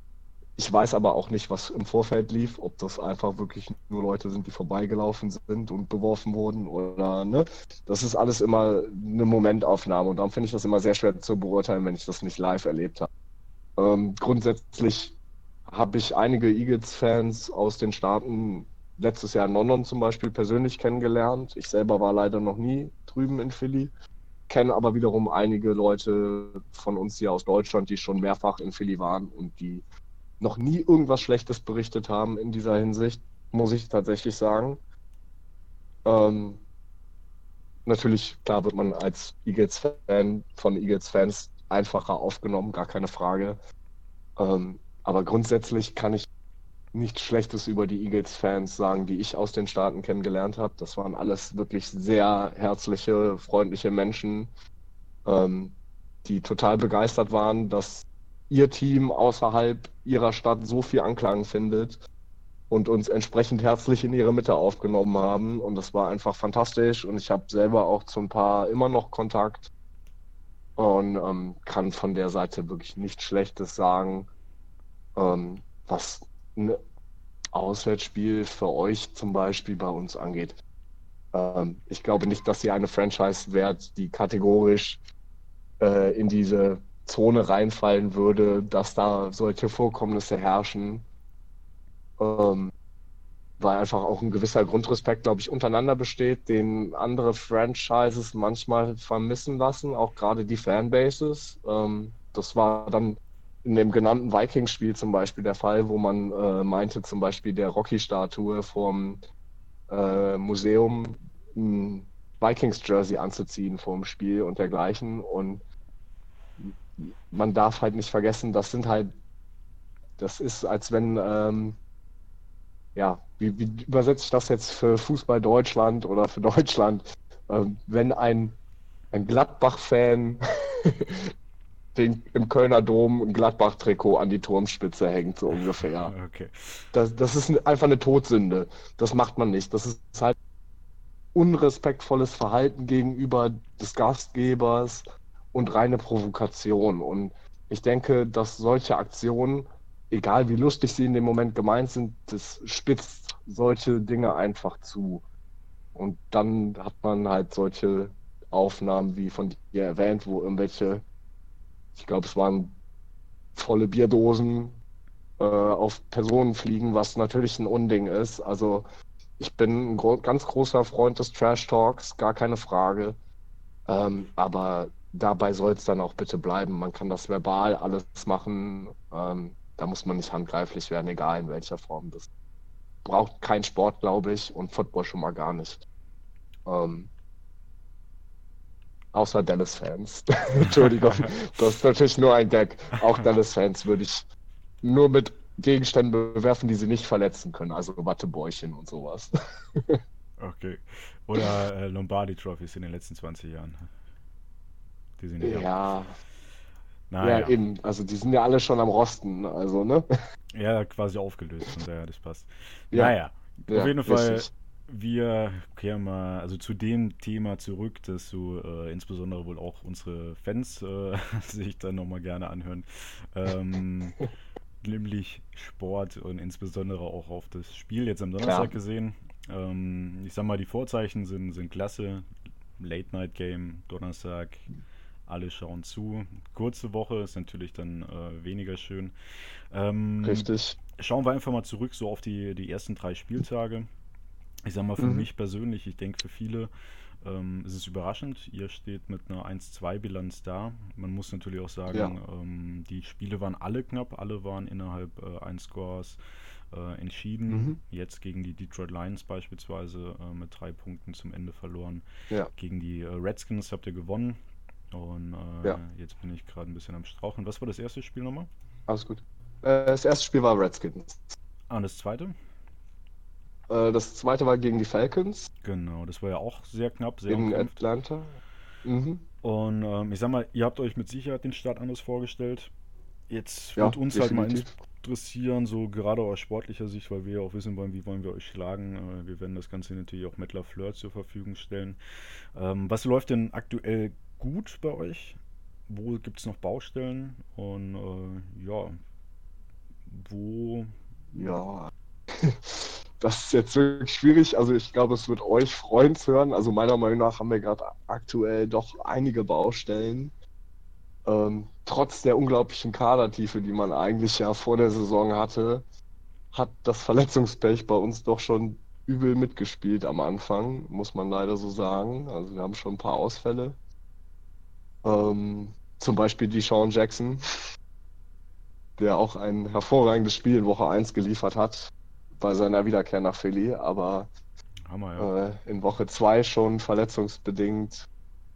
ich weiß aber auch nicht, was im Vorfeld lief, ob das einfach wirklich nur Leute sind, die vorbeigelaufen sind und beworfen wurden oder, ne? Das ist alles immer eine Momentaufnahme und darum finde ich das immer sehr schwer zu beurteilen, wenn ich das nicht live erlebt habe. Ähm, grundsätzlich habe ich einige Eagles-Fans aus den Staaten letztes Jahr in London zum Beispiel persönlich kennengelernt. Ich selber war leider noch nie drüben in Philly, kenne aber wiederum einige Leute von uns hier aus Deutschland, die schon mehrfach in Philly waren und die noch nie irgendwas Schlechtes berichtet haben in dieser Hinsicht, muss ich tatsächlich sagen. Ähm, natürlich, klar wird man als Eagles-Fan von Eagles-Fans einfacher aufgenommen, gar keine Frage. Ähm, aber grundsätzlich kann ich nichts Schlechtes über die Eagles-Fans sagen, die ich aus den Staaten kennengelernt habe. Das waren alles wirklich sehr herzliche, freundliche Menschen, ähm, die total begeistert waren, dass ihr Team außerhalb ihrer Stadt so viel Anklang findet und uns entsprechend herzlich in ihre Mitte aufgenommen haben. Und das war einfach fantastisch. Und ich habe selber auch zu ein paar immer noch Kontakt und ähm, kann von der Seite wirklich nichts Schlechtes sagen. Ähm, was ein Auswärtsspiel für euch zum Beispiel bei uns angeht. Ähm, ich glaube nicht, dass ihr eine Franchise wärt, die kategorisch äh, in diese Zone reinfallen würde, dass da solche Vorkommnisse herrschen. Ähm, weil einfach auch ein gewisser Grundrespekt, glaube ich, untereinander besteht, den andere Franchises manchmal vermissen lassen, auch gerade die Fanbases. Ähm, das war dann in dem genannten Vikings-Spiel zum Beispiel der Fall, wo man äh, meinte, zum Beispiel der Rocky-Statue vom äh, Museum ein Vikings-Jersey anzuziehen vor dem Spiel und dergleichen. Und man darf halt nicht vergessen, das sind halt, das ist, als wenn, ähm, ja, wie, wie übersetze ich das jetzt für Fußball Deutschland oder für Deutschland? Ähm, wenn ein, ein Gladbach-Fan den, im Kölner Dom ein Gladbach-Trikot an die Turmspitze hängt, so ungefähr. Okay. Das, das ist einfach eine Todsünde. Das macht man nicht. Das ist halt unrespektvolles Verhalten gegenüber des Gastgebers und reine Provokation. Und ich denke, dass solche Aktionen, egal wie lustig sie in dem Moment gemeint sind, das spitzt solche Dinge einfach zu. Und dann hat man halt solche Aufnahmen wie von dir erwähnt, wo irgendwelche, ich glaube, es waren volle Bierdosen äh, auf Personen fliegen, was natürlich ein Unding ist. Also ich bin ein ganz großer Freund des Trash Talks, gar keine Frage. Ähm, aber dabei soll es dann auch bitte bleiben. Man kann das verbal alles machen. Ähm, da muss man nicht handgreiflich werden, egal in welcher Form. Das braucht kein Sport, glaube ich, und Football schon mal gar nicht. Ähm, außer Dallas-Fans. *laughs* Entschuldigung, das ist natürlich nur ein Gag. Auch Dallas-Fans würde ich nur mit Gegenständen bewerfen, die sie nicht verletzen können, also Wattebäuchchen und sowas. *laughs* okay. Oder äh, Lombardi-Trophies in den letzten 20 Jahren. Die sind ja. Ja, naja. ja, eben. Also die sind ja alle schon am Rosten, also, ne? Ja, quasi aufgelöst, von daher, das passt. Ja. Naja, ja, auf jeden Fall, richtig. Wir kehren mal also zu dem Thema zurück, dass so äh, insbesondere wohl auch unsere Fans äh, *laughs* sich dann nochmal gerne anhören. Ähm, *laughs* nämlich Sport und insbesondere auch auf das Spiel jetzt am Donnerstag Klar. gesehen. Ähm, ich sag mal, die Vorzeichen sind, sind klasse. Late Night Game, Donnerstag, alle schauen zu. Kurze Woche ist natürlich dann äh, weniger schön. Ähm, Richtig. Schauen wir einfach mal zurück so auf die, die ersten drei Spieltage. Ich sag mal, für mhm. mich persönlich, ich denke für viele, ähm, es ist überraschend. Ihr steht mit einer 1-2-Bilanz da. Man muss natürlich auch sagen, ja. ähm, die Spiele waren alle knapp, alle waren innerhalb äh, eines Scores äh, entschieden. Mhm. Jetzt gegen die Detroit Lions beispielsweise äh, mit drei Punkten zum Ende verloren. Ja. Gegen die äh, Redskins habt ihr gewonnen. Und äh, ja. jetzt bin ich gerade ein bisschen am Strauchen. Was war das erste Spiel nochmal? Alles gut. Äh, das erste Spiel war Redskins. Ah, und das zweite? Äh, das zweite war gegen die Falcons. Genau, das war ja auch sehr knapp, sehr In umkämpft. Atlanta. Mhm. Und ähm, ich sag mal, ihr habt euch mit Sicherheit den Start anders vorgestellt. Jetzt wird ja, uns definitiv. halt mal interessieren, so gerade aus sportlicher Sicht, weil wir ja auch wissen wollen, wie wollen wir euch schlagen. Äh, wir werden das Ganze natürlich auch mit LaFleur zur Verfügung stellen. Ähm, was läuft denn aktuell gut bei euch? Wo gibt es noch Baustellen? Und äh, ja, wo. Ja, *laughs* das ist jetzt wirklich schwierig. Also ich glaube, es wird euch freuen zu hören. Also meiner Meinung nach haben wir gerade aktuell doch einige Baustellen. Ähm, trotz der unglaublichen Kadertiefe, die man eigentlich ja vor der Saison hatte, hat das Verletzungspech bei uns doch schon übel mitgespielt am Anfang, muss man leider so sagen. Also wir haben schon ein paar Ausfälle. Ähm, zum Beispiel die Sean Jackson, der auch ein hervorragendes Spiel in Woche 1 geliefert hat bei seiner Wiederkehr nach Philly, aber Hammer, ja. äh, in Woche 2 schon verletzungsbedingt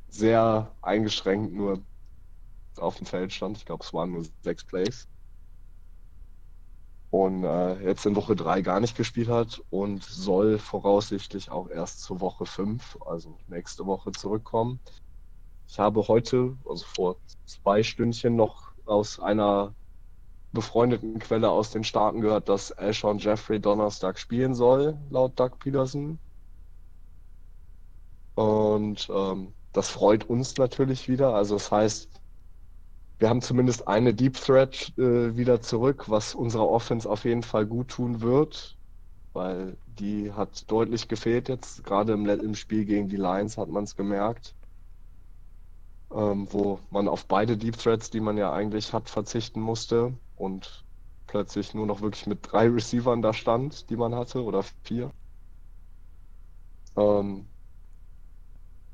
sehr eingeschränkt nur auf dem Feld stand. Ich glaube, es waren nur sechs Plays. Und äh, jetzt in Woche 3 gar nicht gespielt hat und soll voraussichtlich auch erst zur Woche 5, also nächste Woche, zurückkommen. Ich habe heute, also vor zwei Stündchen, noch aus einer befreundeten Quelle aus den Staaten gehört, dass Alshon Jeffrey Donnerstag spielen soll, laut Doug Peterson. Und ähm, das freut uns natürlich wieder. Also das heißt, wir haben zumindest eine Deep Threat äh, wieder zurück, was unserer Offense auf jeden Fall gut tun wird, weil die hat deutlich gefehlt jetzt. Gerade im, im Spiel gegen die Lions hat man es gemerkt ähm, wo man auf beide Deep Threads, die man ja eigentlich hat, verzichten musste und plötzlich nur noch wirklich mit drei Receivern da stand, die man hatte, oder vier. Ähm,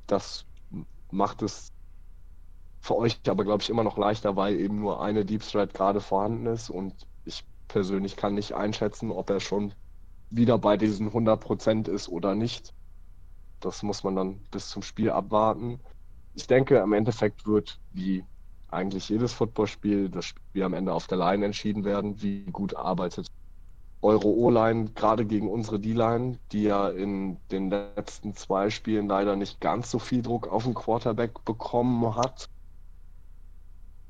das macht es für euch aber, glaube ich, immer noch leichter, weil eben nur eine Deep Thread gerade vorhanden ist und ich persönlich kann nicht einschätzen, ob er schon wieder bei diesen 100% ist oder nicht. Das muss man dann bis zum Spiel abwarten ich denke, im Endeffekt wird, wie eigentlich jedes Footballspiel, das Spiel am Ende auf der Line entschieden werden, wie gut arbeitet eure O-Line gerade gegen unsere D-Line, die ja in den letzten zwei Spielen leider nicht ganz so viel Druck auf den Quarterback bekommen hat.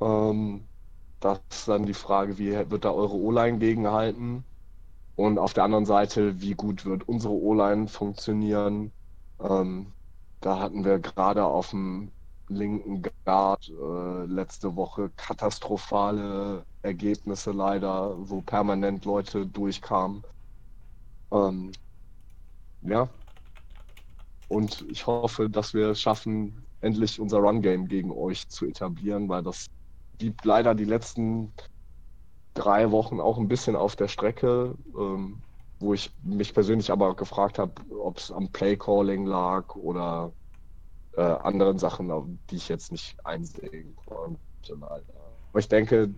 Ähm, das ist dann die Frage, wie wird da eure O-Line gegenhalten? Und auf der anderen Seite, wie gut wird unsere O-Line funktionieren? Ähm, da hatten wir gerade auf dem linken Guard äh, letzte Woche katastrophale Ergebnisse leider, wo permanent Leute durchkamen. Ähm, ja. Und ich hoffe, dass wir es schaffen, endlich unser Run-Game gegen euch zu etablieren, weil das gibt leider die letzten drei Wochen auch ein bisschen auf der Strecke, ähm, wo ich mich persönlich aber gefragt habe, ob es am Playcalling lag oder äh, anderen Sachen, die ich jetzt nicht einsehen konnte. Aber ich denke,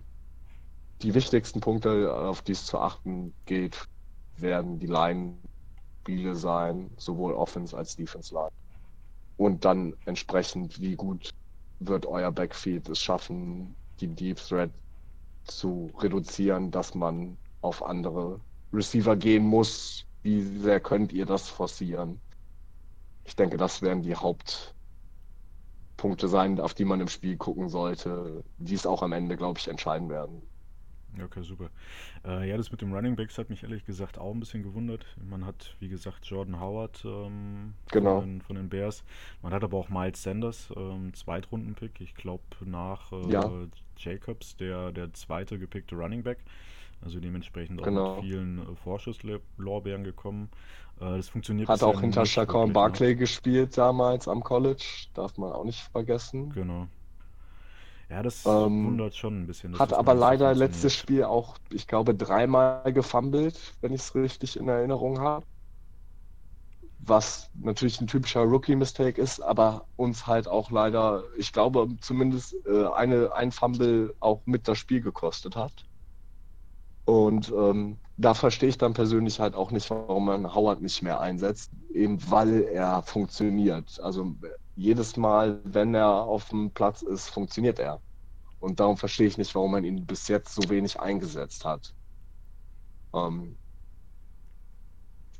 die wichtigsten Punkte, auf die es zu achten geht, werden die Line-Spiele sein, sowohl Offense als Defense Line. Und dann entsprechend, wie gut wird euer Backfield es schaffen, die Deep Threat zu reduzieren, dass man auf andere Receiver gehen muss. Wie sehr könnt ihr das forcieren? Ich denke, das werden die Hauptpunkte sein, auf die man im Spiel gucken sollte, die es auch am Ende, glaube ich, entscheiden werden. Okay, super. Äh, ja, das mit dem Running Backs hat mich ehrlich gesagt auch ein bisschen gewundert. Man hat, wie gesagt, Jordan Howard ähm, genau. von, den, von, den, Bears. Man hat aber auch Miles Sanders, ähm, Zweitrunden-Pick. Ich glaube, nach äh, ja. Jacobs, der, der zweite gepickte Running Back. Also dementsprechend auch genau. mit vielen äh, Vorschusslorbeeren gekommen. Äh, das funktioniert Hat auch hinter Barkley ne? gespielt damals am College, darf man auch nicht vergessen. Genau. Ja, das Ähm, wundert schon ein bisschen. Hat aber leider letztes. Spiel auch, ich glaube, dreimal gefummelt, wenn ich es richtig in Erinnerung habe. Was natürlich ein typischer Rookie-Mistake ist, aber uns halt auch leider, ich glaube, zumindest äh, eine, ein Fumble auch mit das Spiel gekostet hat. Und ähm, da verstehe ich dann persönlich halt auch nicht, warum man Howard nicht mehr einsetzt, eben weil er funktioniert. Also jedes Mal, wenn er auf dem Platz ist, funktioniert er. Und darum verstehe ich nicht, warum man ihn bis jetzt so wenig eingesetzt hat. Ähm,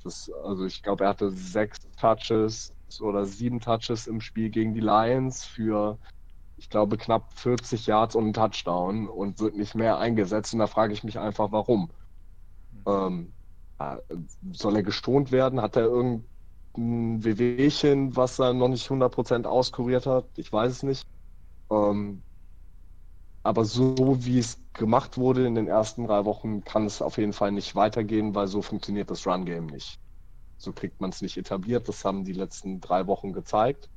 das, also ich glaube, er hatte sechs Touches oder sieben Touches im Spiel gegen die Lions für, ich glaube, knapp 40 Yards und einen Touchdown und wird nicht mehr eingesetzt. Und da frage ich mich einfach, warum. Ähm, äh, soll er gestont werden? Hat er irgendein Wehwehchen, was er noch nicht 100% auskuriert hat? Ich weiß es nicht. Ähm, aber so wie es gemacht wurde in den ersten drei Wochen, kann es auf jeden Fall nicht weitergehen, weil so funktioniert das Run-Game nicht. So kriegt man es nicht etabliert. Das haben die letzten drei Wochen gezeigt.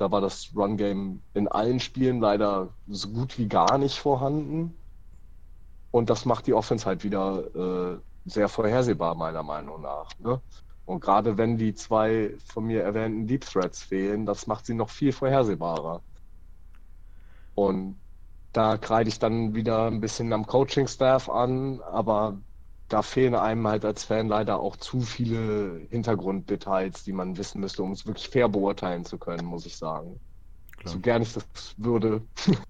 Da war das Run-Game in allen Spielen leider so gut wie gar nicht vorhanden. Und das macht die Offense halt wieder äh, sehr vorhersehbar, meiner Meinung nach. Ne? Und gerade wenn die zwei von mir erwähnten Deep Threats fehlen, das macht sie noch viel vorhersehbarer. Und da kreide ich dann wieder ein bisschen am Coaching-Staff an, aber da fehlen einem halt als Fan leider auch zu viele Hintergrunddetails, die man wissen müsste, um es wirklich fair beurteilen zu können, muss ich sagen. Klar. So gern ich das würde. *laughs*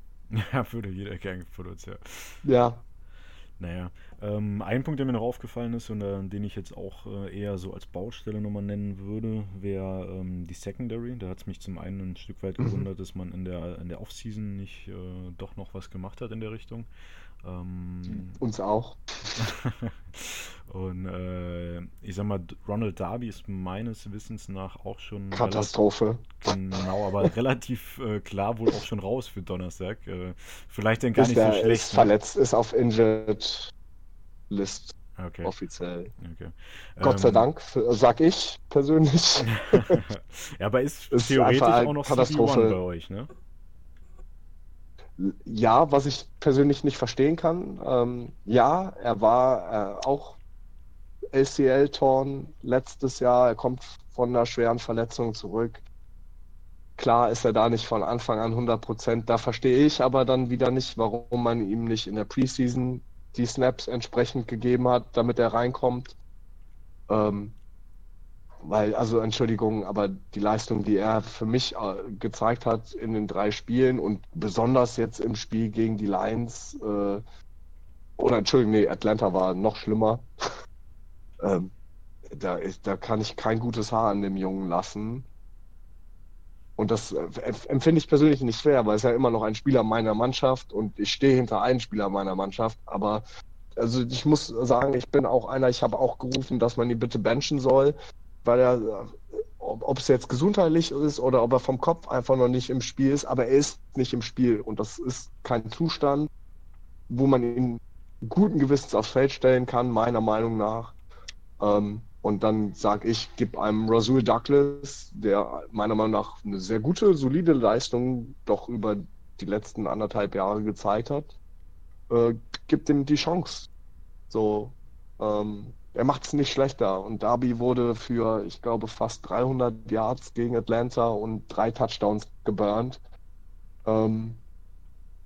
Ja, würde jeder gern von uns, ja. Ja, Naja, ähm, ein Punkt, der mir noch aufgefallen ist und äh, den ich jetzt auch äh, eher so als Baustelle nochmal nennen würde, wäre ähm, die Secondary. Da hat es mich zum einen ein Stück weit Mhm. gewundert, dass man in der, in der Offseason nicht äh, doch noch was gemacht hat in der Richtung. Ähm, uns auch. *laughs* und äh, ich sag mal, Ronald Darby ist meines Wissens nach auch schon Katastrophe. genau, aber *laughs* relativ äh, klar wohl auch schon raus für Donnerstag. Äh, vielleicht dann gar Ist, nicht so der, schlecht. ist ne? verletzt, ist auf Injured List Okay, offiziell. okay. Gott sei Ähm, Dank, für- sag ich persönlich. *laughs* ja, aber ist, Ist theoretisch auch noch Katastrophe. CB1 bei euch, ne? Ja, was ich persönlich nicht verstehen kann. Ähm, ja, er war äh, auch LCL-Torn letztes Jahr. Er kommt von einer schweren Verletzung zurück. Klar ist er da nicht von Anfang an 100 Prozent. Da verstehe ich aber dann wieder nicht, warum man ihm nicht in der Preseason die Snaps entsprechend gegeben hat, damit er reinkommt. Ähm, weil, also Entschuldigung, aber die Leistung, die er für mich äh, gezeigt hat in den drei Spielen und besonders jetzt im Spiel gegen die Lions, äh, oder Entschuldigung, nee, Atlanta war noch schlimmer. *laughs* ähm, da, ist, da kann ich kein gutes Haar an dem Jungen lassen. Und das äh, empf- empfinde ich persönlich nicht fair, weil es ja immer noch ein Spieler meiner Mannschaft und ich stehe hinter einem Spieler meiner Mannschaft. Aber also ich muss sagen, ich bin auch einer, ich habe auch gerufen, dass man ihn bitte benchen soll, weil er, ob es jetzt gesundheitlich ist oder ob er vom Kopf einfach noch nicht im Spiel ist, aber er ist nicht im Spiel und das ist kein Zustand, wo man ihn guten Gewissens aufs Feld stellen kann, meiner Meinung nach. Ähm, und dann sage ich, gib einem Rasul Douglas, der meiner Meinung nach eine sehr gute, solide Leistung doch über die letzten anderthalb Jahre gezeigt hat. äh, gibt ihm die Chance. So, ähm, er macht es nicht schlechter. Und Darby wurde für, ich glaube, fast 300 Yards gegen Atlanta und drei Touchdowns geburnt. Ähm,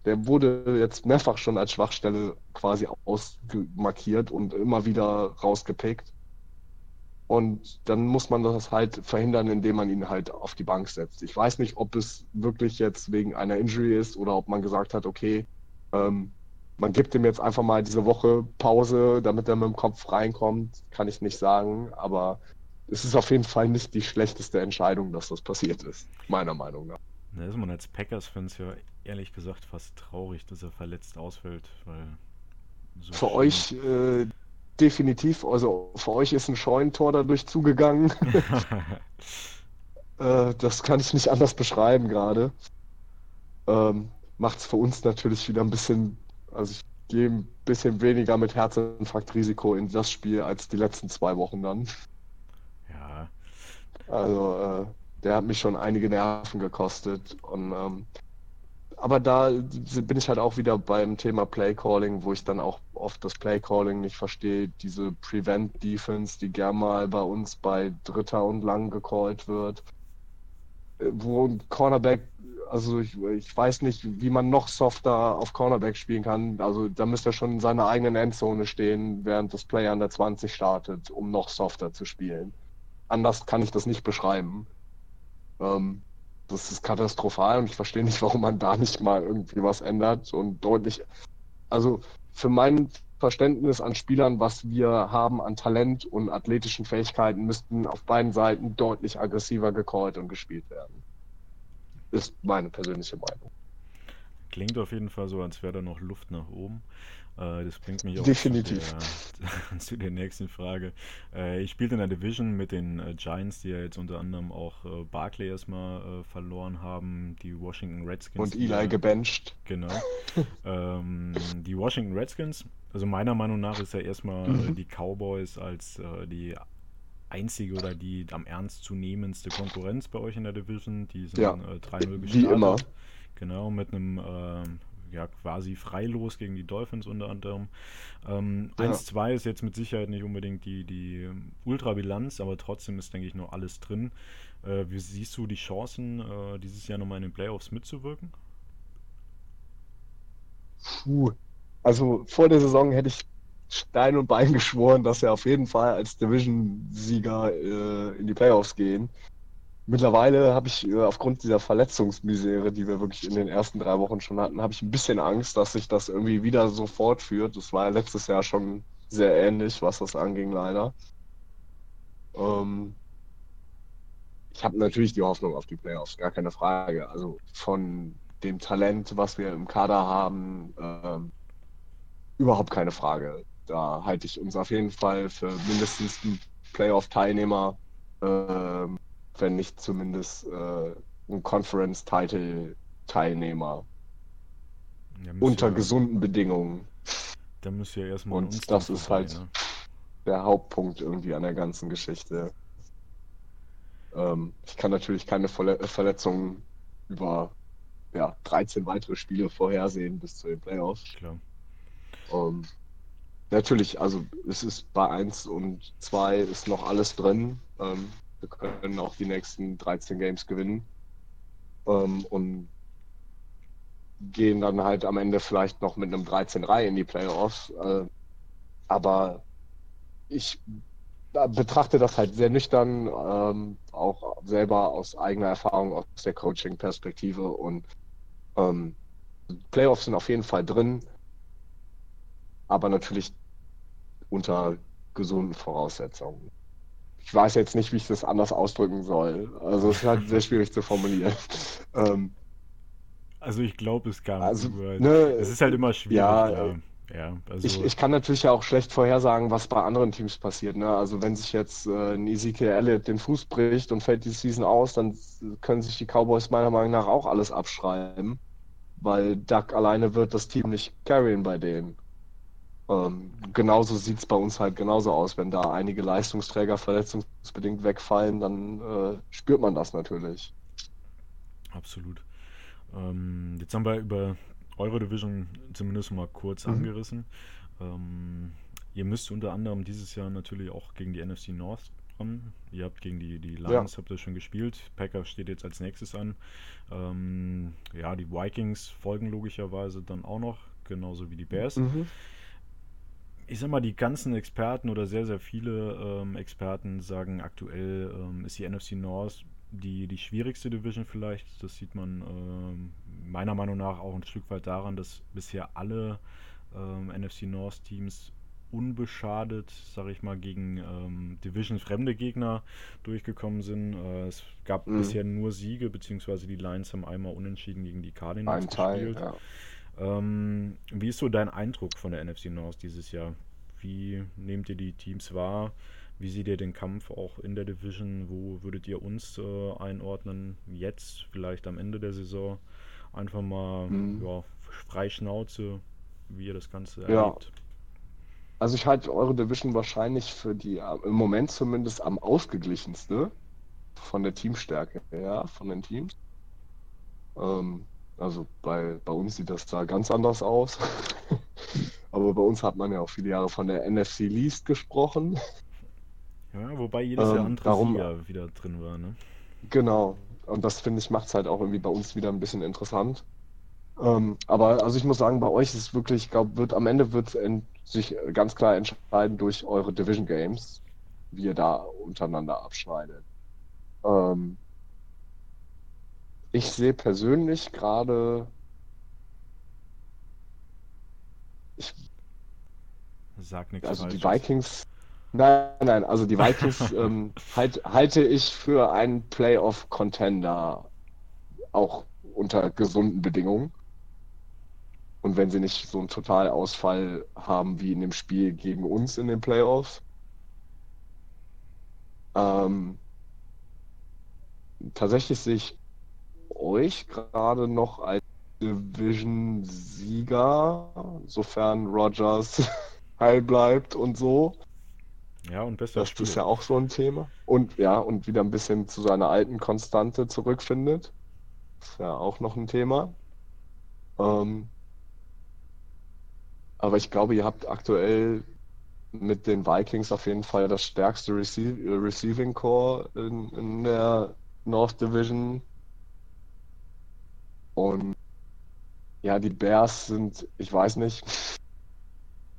der wurde jetzt mehrfach schon als Schwachstelle quasi ausmarkiert und immer wieder rausgepickt. Und dann muss man das halt verhindern, indem man ihn halt auf die Bank setzt. Ich weiß nicht, ob es wirklich jetzt wegen einer Injury ist oder ob man gesagt hat, okay, ähm, man gibt ihm jetzt einfach mal diese Woche Pause, damit er mit dem Kopf reinkommt, kann ich nicht sagen. Aber es ist auf jeden Fall nicht die schlechteste Entscheidung, dass das passiert ist, meiner Meinung nach. Da ist man als Packers-Fans ja ehrlich gesagt fast traurig, dass er verletzt ausfällt, weil so Für euch äh, definitiv, also für euch ist ein Scheunentor dadurch zugegangen. *laughs* *laughs* äh, das kann ich nicht anders beschreiben gerade. Ähm, Macht es für uns natürlich wieder ein bisschen, also ich gehe ein bisschen weniger mit Herzinfarktrisiko in das Spiel als die letzten zwei Wochen dann. Ja. Also, äh, der hat mich schon einige Nerven gekostet und ähm, aber da bin ich halt auch wieder beim Thema Playcalling, wo ich dann auch oft das Playcalling nicht verstehe. Diese Prevent Defense, die gern mal bei uns bei Dritter und Lang gecallt wird. Äh, wo ein Cornerback, also ich, ich weiß nicht, wie man noch softer auf Cornerback spielen kann. Also da müsste er schon in seiner eigenen Endzone stehen, während das Play an der 20 startet, um noch softer zu spielen. Anders kann ich das nicht beschreiben. Ähm, das ist katastrophal und ich verstehe nicht, warum man da nicht mal irgendwie was ändert und deutlich. Also für mein Verständnis an Spielern, was wir haben an Talent und athletischen Fähigkeiten, müssten auf beiden Seiten deutlich aggressiver gecallt und gespielt werden. Ist meine persönliche Meinung. Klingt auf jeden Fall so, als wäre da noch Luft nach oben. Äh, das bringt mich auch Definitiv. Zu, der, *laughs* zu der nächsten Frage. Äh, ich spielte in der Division mit den äh, Giants, die ja jetzt unter anderem auch Barkley erstmal verloren haben, die Washington Redskins. Und Eli gebencht. Genau. *laughs* ähm, die Washington Redskins, also meiner Meinung nach ist ja erstmal mhm. die Cowboys als die einzige oder die am ernst zunehmendste Konkurrenz bei euch in der Division. Die sind ja, 3-0 gestartet. Wie immer. Genau, mit einem ähm, ja quasi freilos gegen die Dolphins unter anderem. Ähm, ja. 1-2 ist jetzt mit Sicherheit nicht unbedingt die, die Ultrabilanz, aber trotzdem ist, denke ich, noch alles drin. Äh, wie siehst du die Chancen, äh, dieses Jahr nochmal in den Playoffs mitzuwirken? Puh. Also vor der Saison hätte ich Stein und Bein *laughs* geschworen, dass wir auf jeden Fall als Division-Sieger äh, in die Playoffs gehen. Mittlerweile habe ich äh, aufgrund dieser Verletzungsmisere, die wir wirklich in den ersten drei Wochen schon hatten, habe ich ein bisschen Angst, dass sich das irgendwie wieder so fortführt. Das war ja letztes Jahr schon sehr ähnlich, was das anging, leider. Ähm, ich habe natürlich die Hoffnung auf die Playoffs, gar keine Frage. Also von dem Talent, was wir im Kader haben, ähm, überhaupt keine Frage. Da halte ich uns auf jeden Fall für mindestens einen Playoff-Teilnehmer. Ähm, wenn nicht zumindest äh, ein Conference-Title-Teilnehmer. unter ja, gesunden Bedingungen. Da müsst ihr erstmal. Und das ist halt ne? der Hauptpunkt irgendwie an der ganzen Geschichte. Ähm, ich kann natürlich keine Verle Verletzungen über ja, 13 weitere Spiele vorhersehen bis zu den Playoffs. Klar. Um, ähm, natürlich, also es ist bei 1 und 2 ist noch alles drin. Ähm, wir können auch die nächsten 13 Games gewinnen. Ähm, und gehen dann halt am Ende vielleicht noch mit einem 13-3 in die Playoffs. Äh, aber ich betrachte das halt sehr nüchtern, ähm, auch selber aus eigener Erfahrung, aus der Coaching-Perspektive. Und ähm, Playoffs sind auf jeden Fall drin, aber natürlich unter gesunden Voraussetzungen ich weiß jetzt nicht, wie ich das anders ausdrücken soll. Also es ist halt sehr schwierig zu formulieren. *laughs* Ähm, also ich glaube es gar nicht. Also, ne, es ist halt immer schwierig. Ja, ja. ja also ich, ich kann natürlich ja auch schlecht vorhersagen, was bei anderen Teams passiert. Ne? Also wenn sich jetzt äh, ein Ezekiel Elliott den Fuß bricht und fällt die Season aus, dann können sich die Cowboys meiner Meinung nach auch alles abschreiben. Weil Duck alleine wird das Team nicht carryen bei denen. Ähm, genauso sieht es bei uns halt genauso aus. Wenn da einige Leistungsträger verletzungsbedingt wegfallen, dann äh, spürt man das natürlich. Absolut. Ähm, jetzt haben wir über eure Division zumindest mal kurz mhm. angerissen. Ähm, ihr müsst unter anderem dieses Jahr natürlich auch gegen die NFC North ran. Ihr habt gegen die, die Lions ja. habt ihr schon gespielt. Packers steht jetzt als nächstes an. Ähm, ja, die Vikings folgen logischerweise dann auch noch, genauso wie die Bears. Mhm. Ich sag mal, die ganzen Experten oder sehr, sehr viele ähm, Experten sagen aktuell ähm, ist die NFC North die, die schwierigste Division vielleicht. Das sieht man äh, meiner Meinung nach auch ein Stück weit daran, dass bisher alle ähm, NFC North Teams unbeschadet, sage ich mal, gegen ähm, Division-fremde Gegner durchgekommen sind. Äh, es gab mhm. bisher nur Siege, beziehungsweise die Lions haben einmal unentschieden gegen die Cardinals Ein gespielt. Teil, ja. Ähm, wie ist so dein Eindruck von der NFC North dieses Jahr? Wie nehmt ihr die Teams wahr? Wie seht ihr den Kampf auch in der Division? Wo würdet ihr uns äh, einordnen? Jetzt, vielleicht am Ende der Saison? Einfach mal mhm. ja, frei Schnauze, wie ihr das Ganze ja. erlebt. Also ich halte eure Division wahrscheinlich für die äh, im Moment zumindest am ausgeglichenste von der Teamstärke her, von den Teams. Ähm, also bei, bei uns sieht das da ganz anders aus. *laughs* Aber bei uns hat man ja auch viele Jahre von der NFC Least gesprochen. Ja, wobei jedes ähm, Jahr andere darum, Sieger wieder drin war, ne? Genau. Und das finde ich macht es halt auch irgendwie bei uns wieder ein bisschen interessant. Ähm, aber also ich muss sagen, bei euch ist es wirklich, ich glaube, wird am Ende wird sich ganz klar entscheiden durch eure Division Games, wie ihr da untereinander abschneidet. Ähm, ich sehe persönlich gerade Sag nichts Also Falsches. die Vikings Nein, nein, also die Vikings *laughs* ähm, halt, halte ich für einen Playoff-Contender, auch unter gesunden Bedingungen. Und wenn sie nicht so einen Totalausfall haben wie in dem Spiel gegen uns in den Playoffs. Ähm, tatsächlich sehe ich euch gerade noch als Division-Sieger, sofern Rogers *laughs* heil bleibt und so. Ja, und besser Das Spiel. ist ja auch so ein Thema. Und ja, und wieder ein bisschen zu seiner alten Konstante zurückfindet. Das ist ja auch noch ein Thema. Ähm, aber ich glaube, ihr habt aktuell mit den Vikings auf jeden Fall das stärkste Rece Receiving Core in, in der North Division. Und ja, die Bears sind, ich weiß nicht,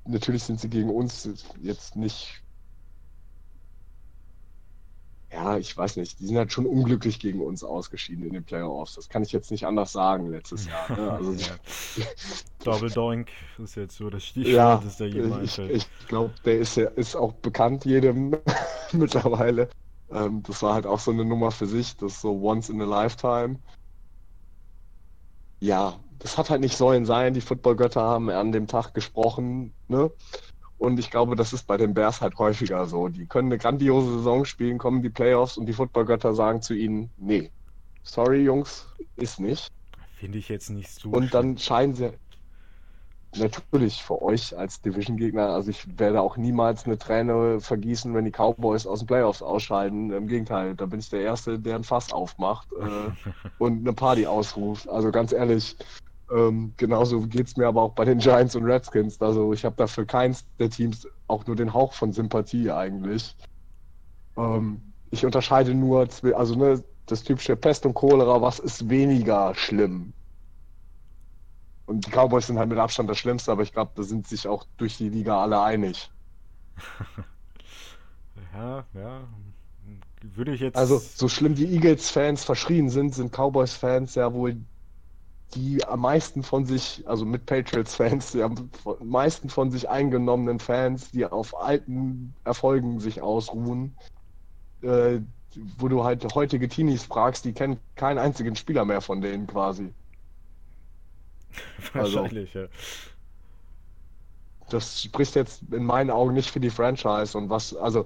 natürlich sind sie gegen uns jetzt nicht ja, ich weiß nicht, die sind halt schon unglücklich gegen uns ausgeschieden in den Playoffs. Das kann ich jetzt nicht anders sagen letztes *laughs* Jahr. Ne? Also, ja. *laughs* Double Doink ist jetzt so das Stichwort, ja, das der jedem Ich, ich glaube, der ist, ja, ist auch bekannt jedem *laughs* mittlerweile. Ähm, das war halt auch so eine Nummer für sich, das so once in a lifetime. Ja, das hat halt nicht sollen sein. Die Footballgötter haben an dem Tag gesprochen. Ne? Und ich glaube, das ist bei den Bears halt häufiger so. Die können eine grandiose Saison spielen, kommen die Playoffs und die Footballgötter sagen zu ihnen, nee, sorry Jungs, ist nicht. Finde ich jetzt nicht so. Und dann scheinen sie natürlich für euch als Division-Gegner, also ich werde auch niemals eine Träne vergießen, wenn die Cowboys aus den Playoffs ausscheiden. Im Gegenteil, da bin ich der Erste, der ein Fass aufmacht äh, *laughs* und eine Party ausruft. Also ganz ehrlich, ähm, genauso geht es mir aber auch bei den Giants und Redskins. Also ich habe dafür keins der Teams auch nur den Hauch von Sympathie eigentlich. Ähm, ich unterscheide nur, also ne, das typische Pest und Cholera, was ist weniger schlimm? Und die Cowboys sind halt mit Abstand das Schlimmste, aber ich glaube, da sind sich auch durch die Liga alle einig. *laughs* ja, ja. Würde ich jetzt. Also, so schlimm die Eagles-Fans verschrien sind, sind Cowboys-Fans ja wohl die am meisten von sich, also mit Patriots-Fans, die am meisten von sich eingenommenen Fans, die auf alten Erfolgen sich ausruhen, äh, wo du halt heutige Teenies fragst, die kennen keinen einzigen Spieler mehr von denen quasi. *laughs* Wahrscheinlich, also, ja. Das spricht jetzt in meinen Augen nicht für die Franchise und was, also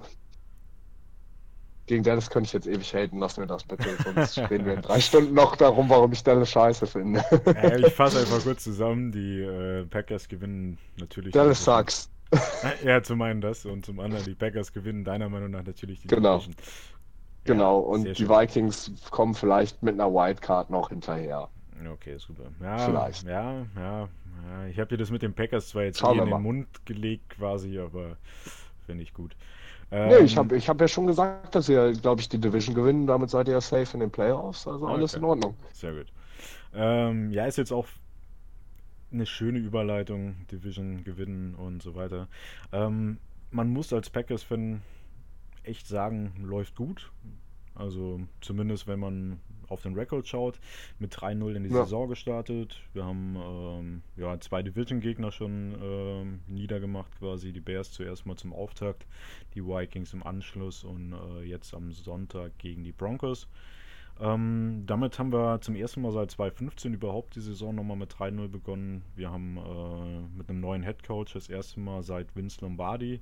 gegen Dennis könnte ich jetzt ewig haten, lass mir das bitte, sonst *laughs* reden wir in drei Stunden noch darum, warum ich Dallas scheiße finde. ja, ich fasse einfach *laughs* kurz zusammen, die äh, Packers gewinnen natürlich. Dallas sucks. ja, zum einen das und zum anderen, die Packers gewinnen deiner Meinung nach natürlich die Genau. Division. Genau, ja, und die schön. Vikings kommen vielleicht mit einer Wildcard noch hinterher. Okay, super. Ja, Vielleicht. ja, ja, ja. Ich habe dir das mit den Packers zwar jetzt Schauen eh in den mal. Mund gelegt quasi, aber finde ich gut. Nee, ich Ähm, habe ich hab ja schon gesagt, dass ihr, glaube ich, die Division gewinnen. Damit seid ihr ja safe in den Playoffs. Also alles Okay. in Ordnung. Sehr gut. Ähm, ja, ist jetzt auch eine schöne Überleitung, Division gewinnen und so weiter. Ähm, man muss als Packers-Fan echt sagen, läuft gut. Also zumindest wenn man auf den Rekord schaut, mit 3-0 in die Ja. Saison gestartet. Wir haben ähm, ja, zwei Division-Gegner schon ähm, niedergemacht quasi. Die Bears zuerst mal zum Auftakt, die Vikings im Anschluss und äh, jetzt am Sonntag gegen die Broncos. Ähm, damit haben wir zum ersten Mal seit 2015 überhaupt die Saison nochmal mit 3-0 begonnen. Wir haben äh, mit einem neuen Headcoach das erste Mal seit Vince Lombardi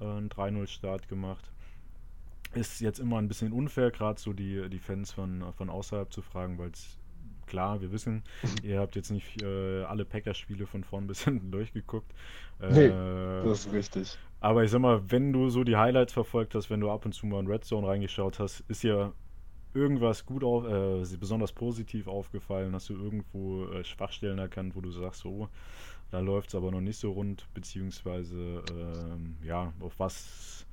äh, einen 3-0-Start gemacht. Ist jetzt immer ein bisschen unfair, gerade so die, die Fans von, von außerhalb zu fragen, weil es klar, wir wissen, ihr habt jetzt nicht äh, alle Packers-Spiele von vorn bis *laughs* hinten durchgeguckt. Nee, Äh, Das ist richtig. aber ich sag mal, wenn du so die Highlights verfolgt hast, wenn du ab und zu mal in Red Zone reingeschaut hast, ist dir irgendwas gut auf, äh, besonders positiv aufgefallen? Hast du irgendwo äh, Schwachstellen erkannt, wo du sagst, so, da läuft es aber noch nicht so rund, beziehungsweise ähm, ja, auf was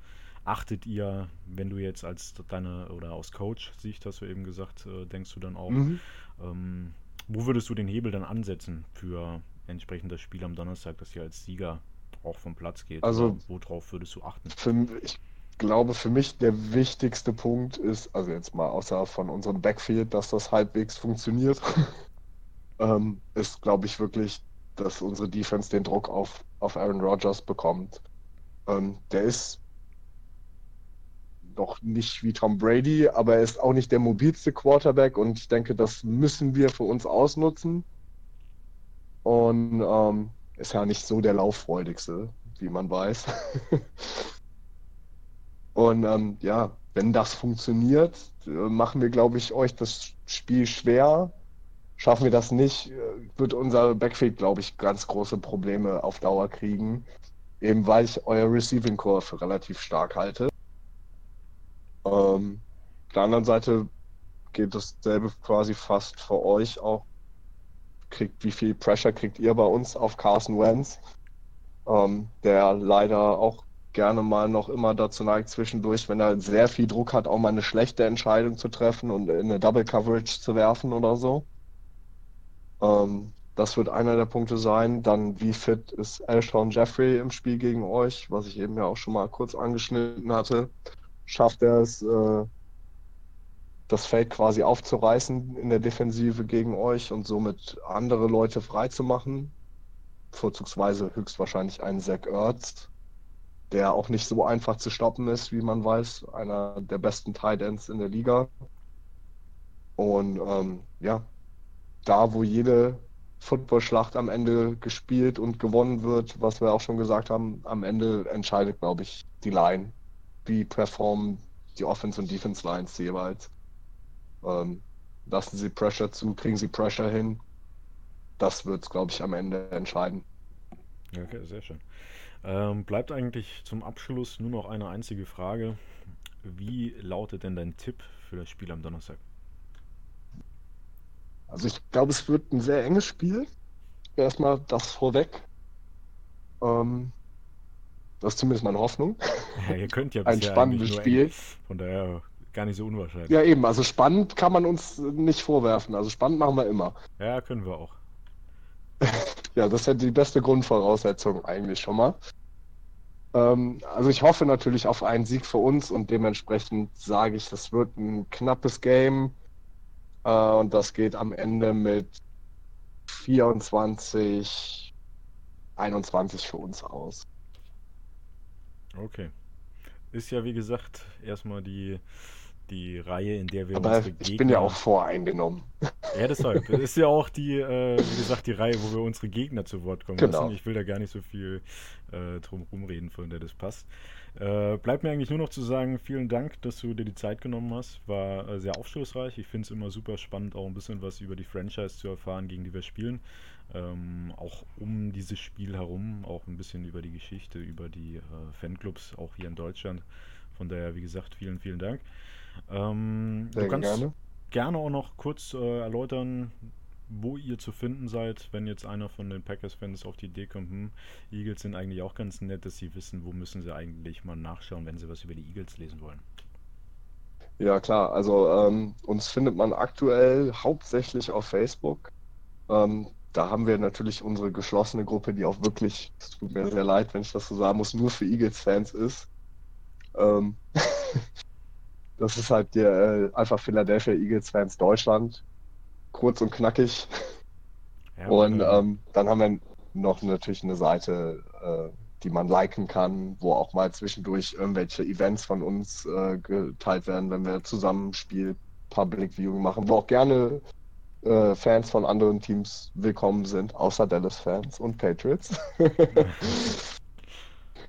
achtet ihr, wenn du jetzt als deine oder aus Coach-Sicht, hast du eben gesagt, äh, denkst du dann auch, Mhm. ähm, wo würdest du den Hebel dann ansetzen für entsprechend das Spiel am Donnerstag, dass ihr als Sieger auch vom Platz geht? Also- worauf würdest du achten? Für, ich glaube, für mich der wichtigste Punkt ist, also jetzt mal außer von unserem Backfield, dass das halbwegs funktioniert, *laughs* ähm, ist, glaube ich, wirklich, dass unsere Defense den Druck auf, auf Aaron Rodgers bekommt. Ähm, der ist noch nicht wie Tom Brady, aber er ist auch nicht der mobilste Quarterback und ich denke, das müssen wir für uns ausnutzen. Und ähm, ist ja nicht so der lauffreudigste, wie man weiß. *laughs* Und ähm, ja, wenn das funktioniert, äh, machen wir, glaube ich, euch das Spiel schwer. Schaffen wir das nicht, äh, wird unser Backfield, glaube ich, ganz große Probleme auf Dauer kriegen. Eben weil ich euer Receiving Core für relativ stark halte. Auf der anderen Seite geht dasselbe quasi fast für euch auch. Kriegt, wie viel Pressure kriegt ihr bei uns auf Carson Wentz? Ähm, der leider auch gerne mal noch immer dazu neigt, zwischendurch, wenn er sehr viel Druck hat, auch mal eine schlechte Entscheidung zu treffen und in eine Double Coverage zu werfen oder so. Ähm, das wird einer der Punkte sein. Dann, wie fit ist Alshon Jeffrey im Spiel gegen euch, was ich eben ja auch schon mal kurz angeschnitten hatte. Schafft er es, äh, das Feld quasi aufzureißen in der Defensive gegen euch und somit andere Leute freizumachen? Vorzugsweise höchstwahrscheinlich einen Zach Ertz, der auch nicht so einfach zu stoppen ist, wie man weiß. Einer der besten Tight Ends in der Liga. Und ähm, ja, da, wo jede Footballschlacht am Ende gespielt und gewonnen wird, was wir auch schon gesagt haben, am Ende entscheidet, glaube ich, die Line. Wie performen die Offense und Defense Lines jeweils. Ähm, lassen sie Pressure zu, kriegen sie Pressure hin. Das wird es, glaube ich, am Ende entscheiden. Okay, sehr schön. Ähm, bleibt eigentlich zum Abschluss nur noch eine einzige Frage. Wie lautet denn dein Tipp für das Spiel am Donnerstag? Also ich glaube, es wird ein sehr enges Spiel. Erstmal das vorweg. Ähm, das ist zumindest meine Hoffnung. Ja, ihr könnt ja Ein spannendes Spiel. eng. Von daher gar nicht so unwahrscheinlich. Ja, eben. Also spannend kann man uns nicht vorwerfen. Also spannend machen wir immer. Ja, können wir auch. *laughs* Ja, das ist ja die beste Grundvoraussetzung eigentlich schon mal. Ähm, also ich hoffe natürlich auf einen Sieg für uns und dementsprechend sage ich, das wird ein knappes Game. Äh, und das geht am Ende mit 24, 21 für uns aus. Okay. Ist ja wie gesagt erstmal die, die Reihe, in der wir Aber unsere ich bin ja auch voreingenommen. *laughs* Ja, deshalb. *laughs* Das ist ja auch die, äh, wie gesagt, die Reihe, wo wir unsere Gegner zu Wort kommen Genau. lassen. Ich will da gar nicht so viel äh, drum rumreden, von der das passt. Äh, bleibt mir eigentlich nur noch zu sagen, vielen Dank, dass du dir die Zeit genommen hast. War äh, sehr aufschlussreich. Ich finde es immer super spannend, auch ein bisschen was über die Franchise zu erfahren, gegen die wir spielen. Ähm, auch um dieses Spiel herum, auch ein bisschen über die Geschichte, über die äh, Fanclubs, auch hier in Deutschland. Von daher, wie gesagt, vielen, vielen Dank. Ähm, Sehr du kannst gerne. gerne auch noch kurz äh, erläutern, wo ihr zu finden seid, wenn jetzt einer von den Packers-Fans auf die Idee kommt, hm, Eagles sind eigentlich auch ganz nett, dass sie wissen, wo müssen sie eigentlich mal nachschauen, wenn sie was über die Eagles lesen wollen. Ja, klar. Also ähm, uns findet man aktuell hauptsächlich auf Facebook. Ähm, da haben wir natürlich unsere geschlossene Gruppe, die auch wirklich, es tut mir sehr leid, wenn ich das so sagen muss, nur für Eagles-Fans ist. Ähm, *laughs* das ist halt der äh, einfach Philadelphia Eagles-Fans Deutschland. Kurz und knackig. Ja, und ähm, dann haben wir noch natürlich eine Seite, äh, die man liken kann, wo auch mal zwischendurch irgendwelche Events von uns äh, geteilt werden, wenn wir zusammen Spiel Public Viewing machen, wo auch gerne äh, Fans von anderen Teams willkommen sind, außer Dallas-Fans und Patriots. *laughs*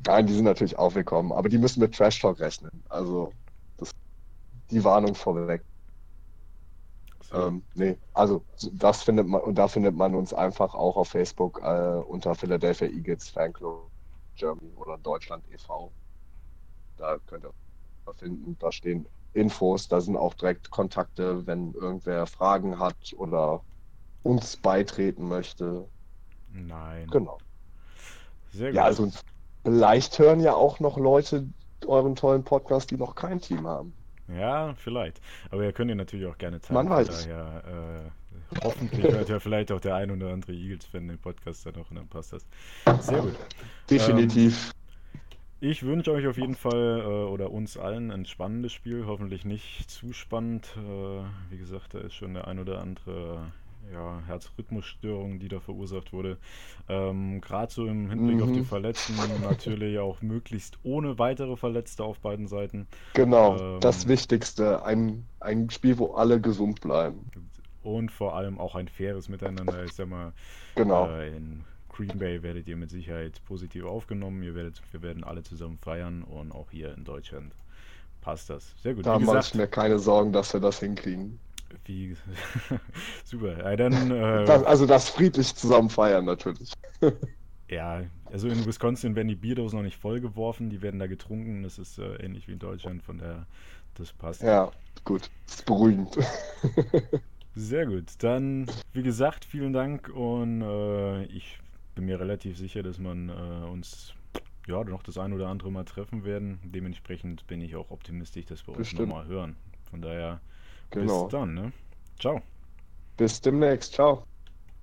Nein, die sind natürlich auch willkommen, aber die müssen mit Trash Talk rechnen. Also die Warnung vorweg. Ähm, nee, also das findet man und da findet man uns einfach auch auf Facebook äh, unter Philadelphia Eagles Fanclub Germany oder Deutschland e.V. Da könnt ihr finden. Da stehen Infos, da sind auch direkt Kontakte, wenn irgendwer Fragen hat oder uns beitreten möchte. Nein. Genau. Sehr gut. Ja, also vielleicht hören ja auch noch Leute euren tollen Podcast, die noch kein Team haben. Ja, vielleicht. Aber ihr könnt ihr natürlich auch gerne teilen. Man weiß daher, äh, hoffentlich hört ja vielleicht auch der ein oder andere Eagles-Fan den Podcast dann noch und dann passt das. Sehr gut. Definitiv. Ähm, ich wünsche euch auf jeden Fall äh, oder uns allen ein spannendes Spiel, hoffentlich nicht zu spannend. Äh, wie gesagt, da ist schon der ein oder andere ja, Herzrhythmusstörung, die da verursacht wurde. Ähm, Gerade so im Hinblick mhm. auf die mhm. Verletzten *laughs* natürlich auch möglichst ohne weitere Verletzte auf beiden Seiten. Genau, ähm, das Wichtigste. Ein, ein Spiel, wo alle gesund bleiben. Und vor allem auch ein faires Miteinander. Ich sag mal, genau. Äh, in Green Bay werdet ihr mit Sicherheit positiv aufgenommen. Ihr werdet, wir werden alle zusammen feiern und auch hier in Deutschland passt das. Sehr gut. Da mache ich mir keine Sorgen, dass wir das hinkriegen. Wie *laughs* super. Ja, dann, äh, das, also das friedlich zusammen feiern natürlich. *laughs* ja, also in Wisconsin werden die Bierdosen noch nicht vollgeworfen, die werden da getrunken. Das ist äh, ähnlich wie in Deutschland, von der das passt. Ja, gut. Das ist beruhigend. *laughs* Sehr gut. Dann, wie gesagt, vielen Dank und äh, ich bin mir relativ sicher, dass man äh, uns ja noch das ein oder andere Mal treffen werden. Dementsprechend bin ich auch optimistisch, dass wir uns nochmal hören. Von daher Genau. Bis dann, ne? Ciao. Bis demnächst. Ciao.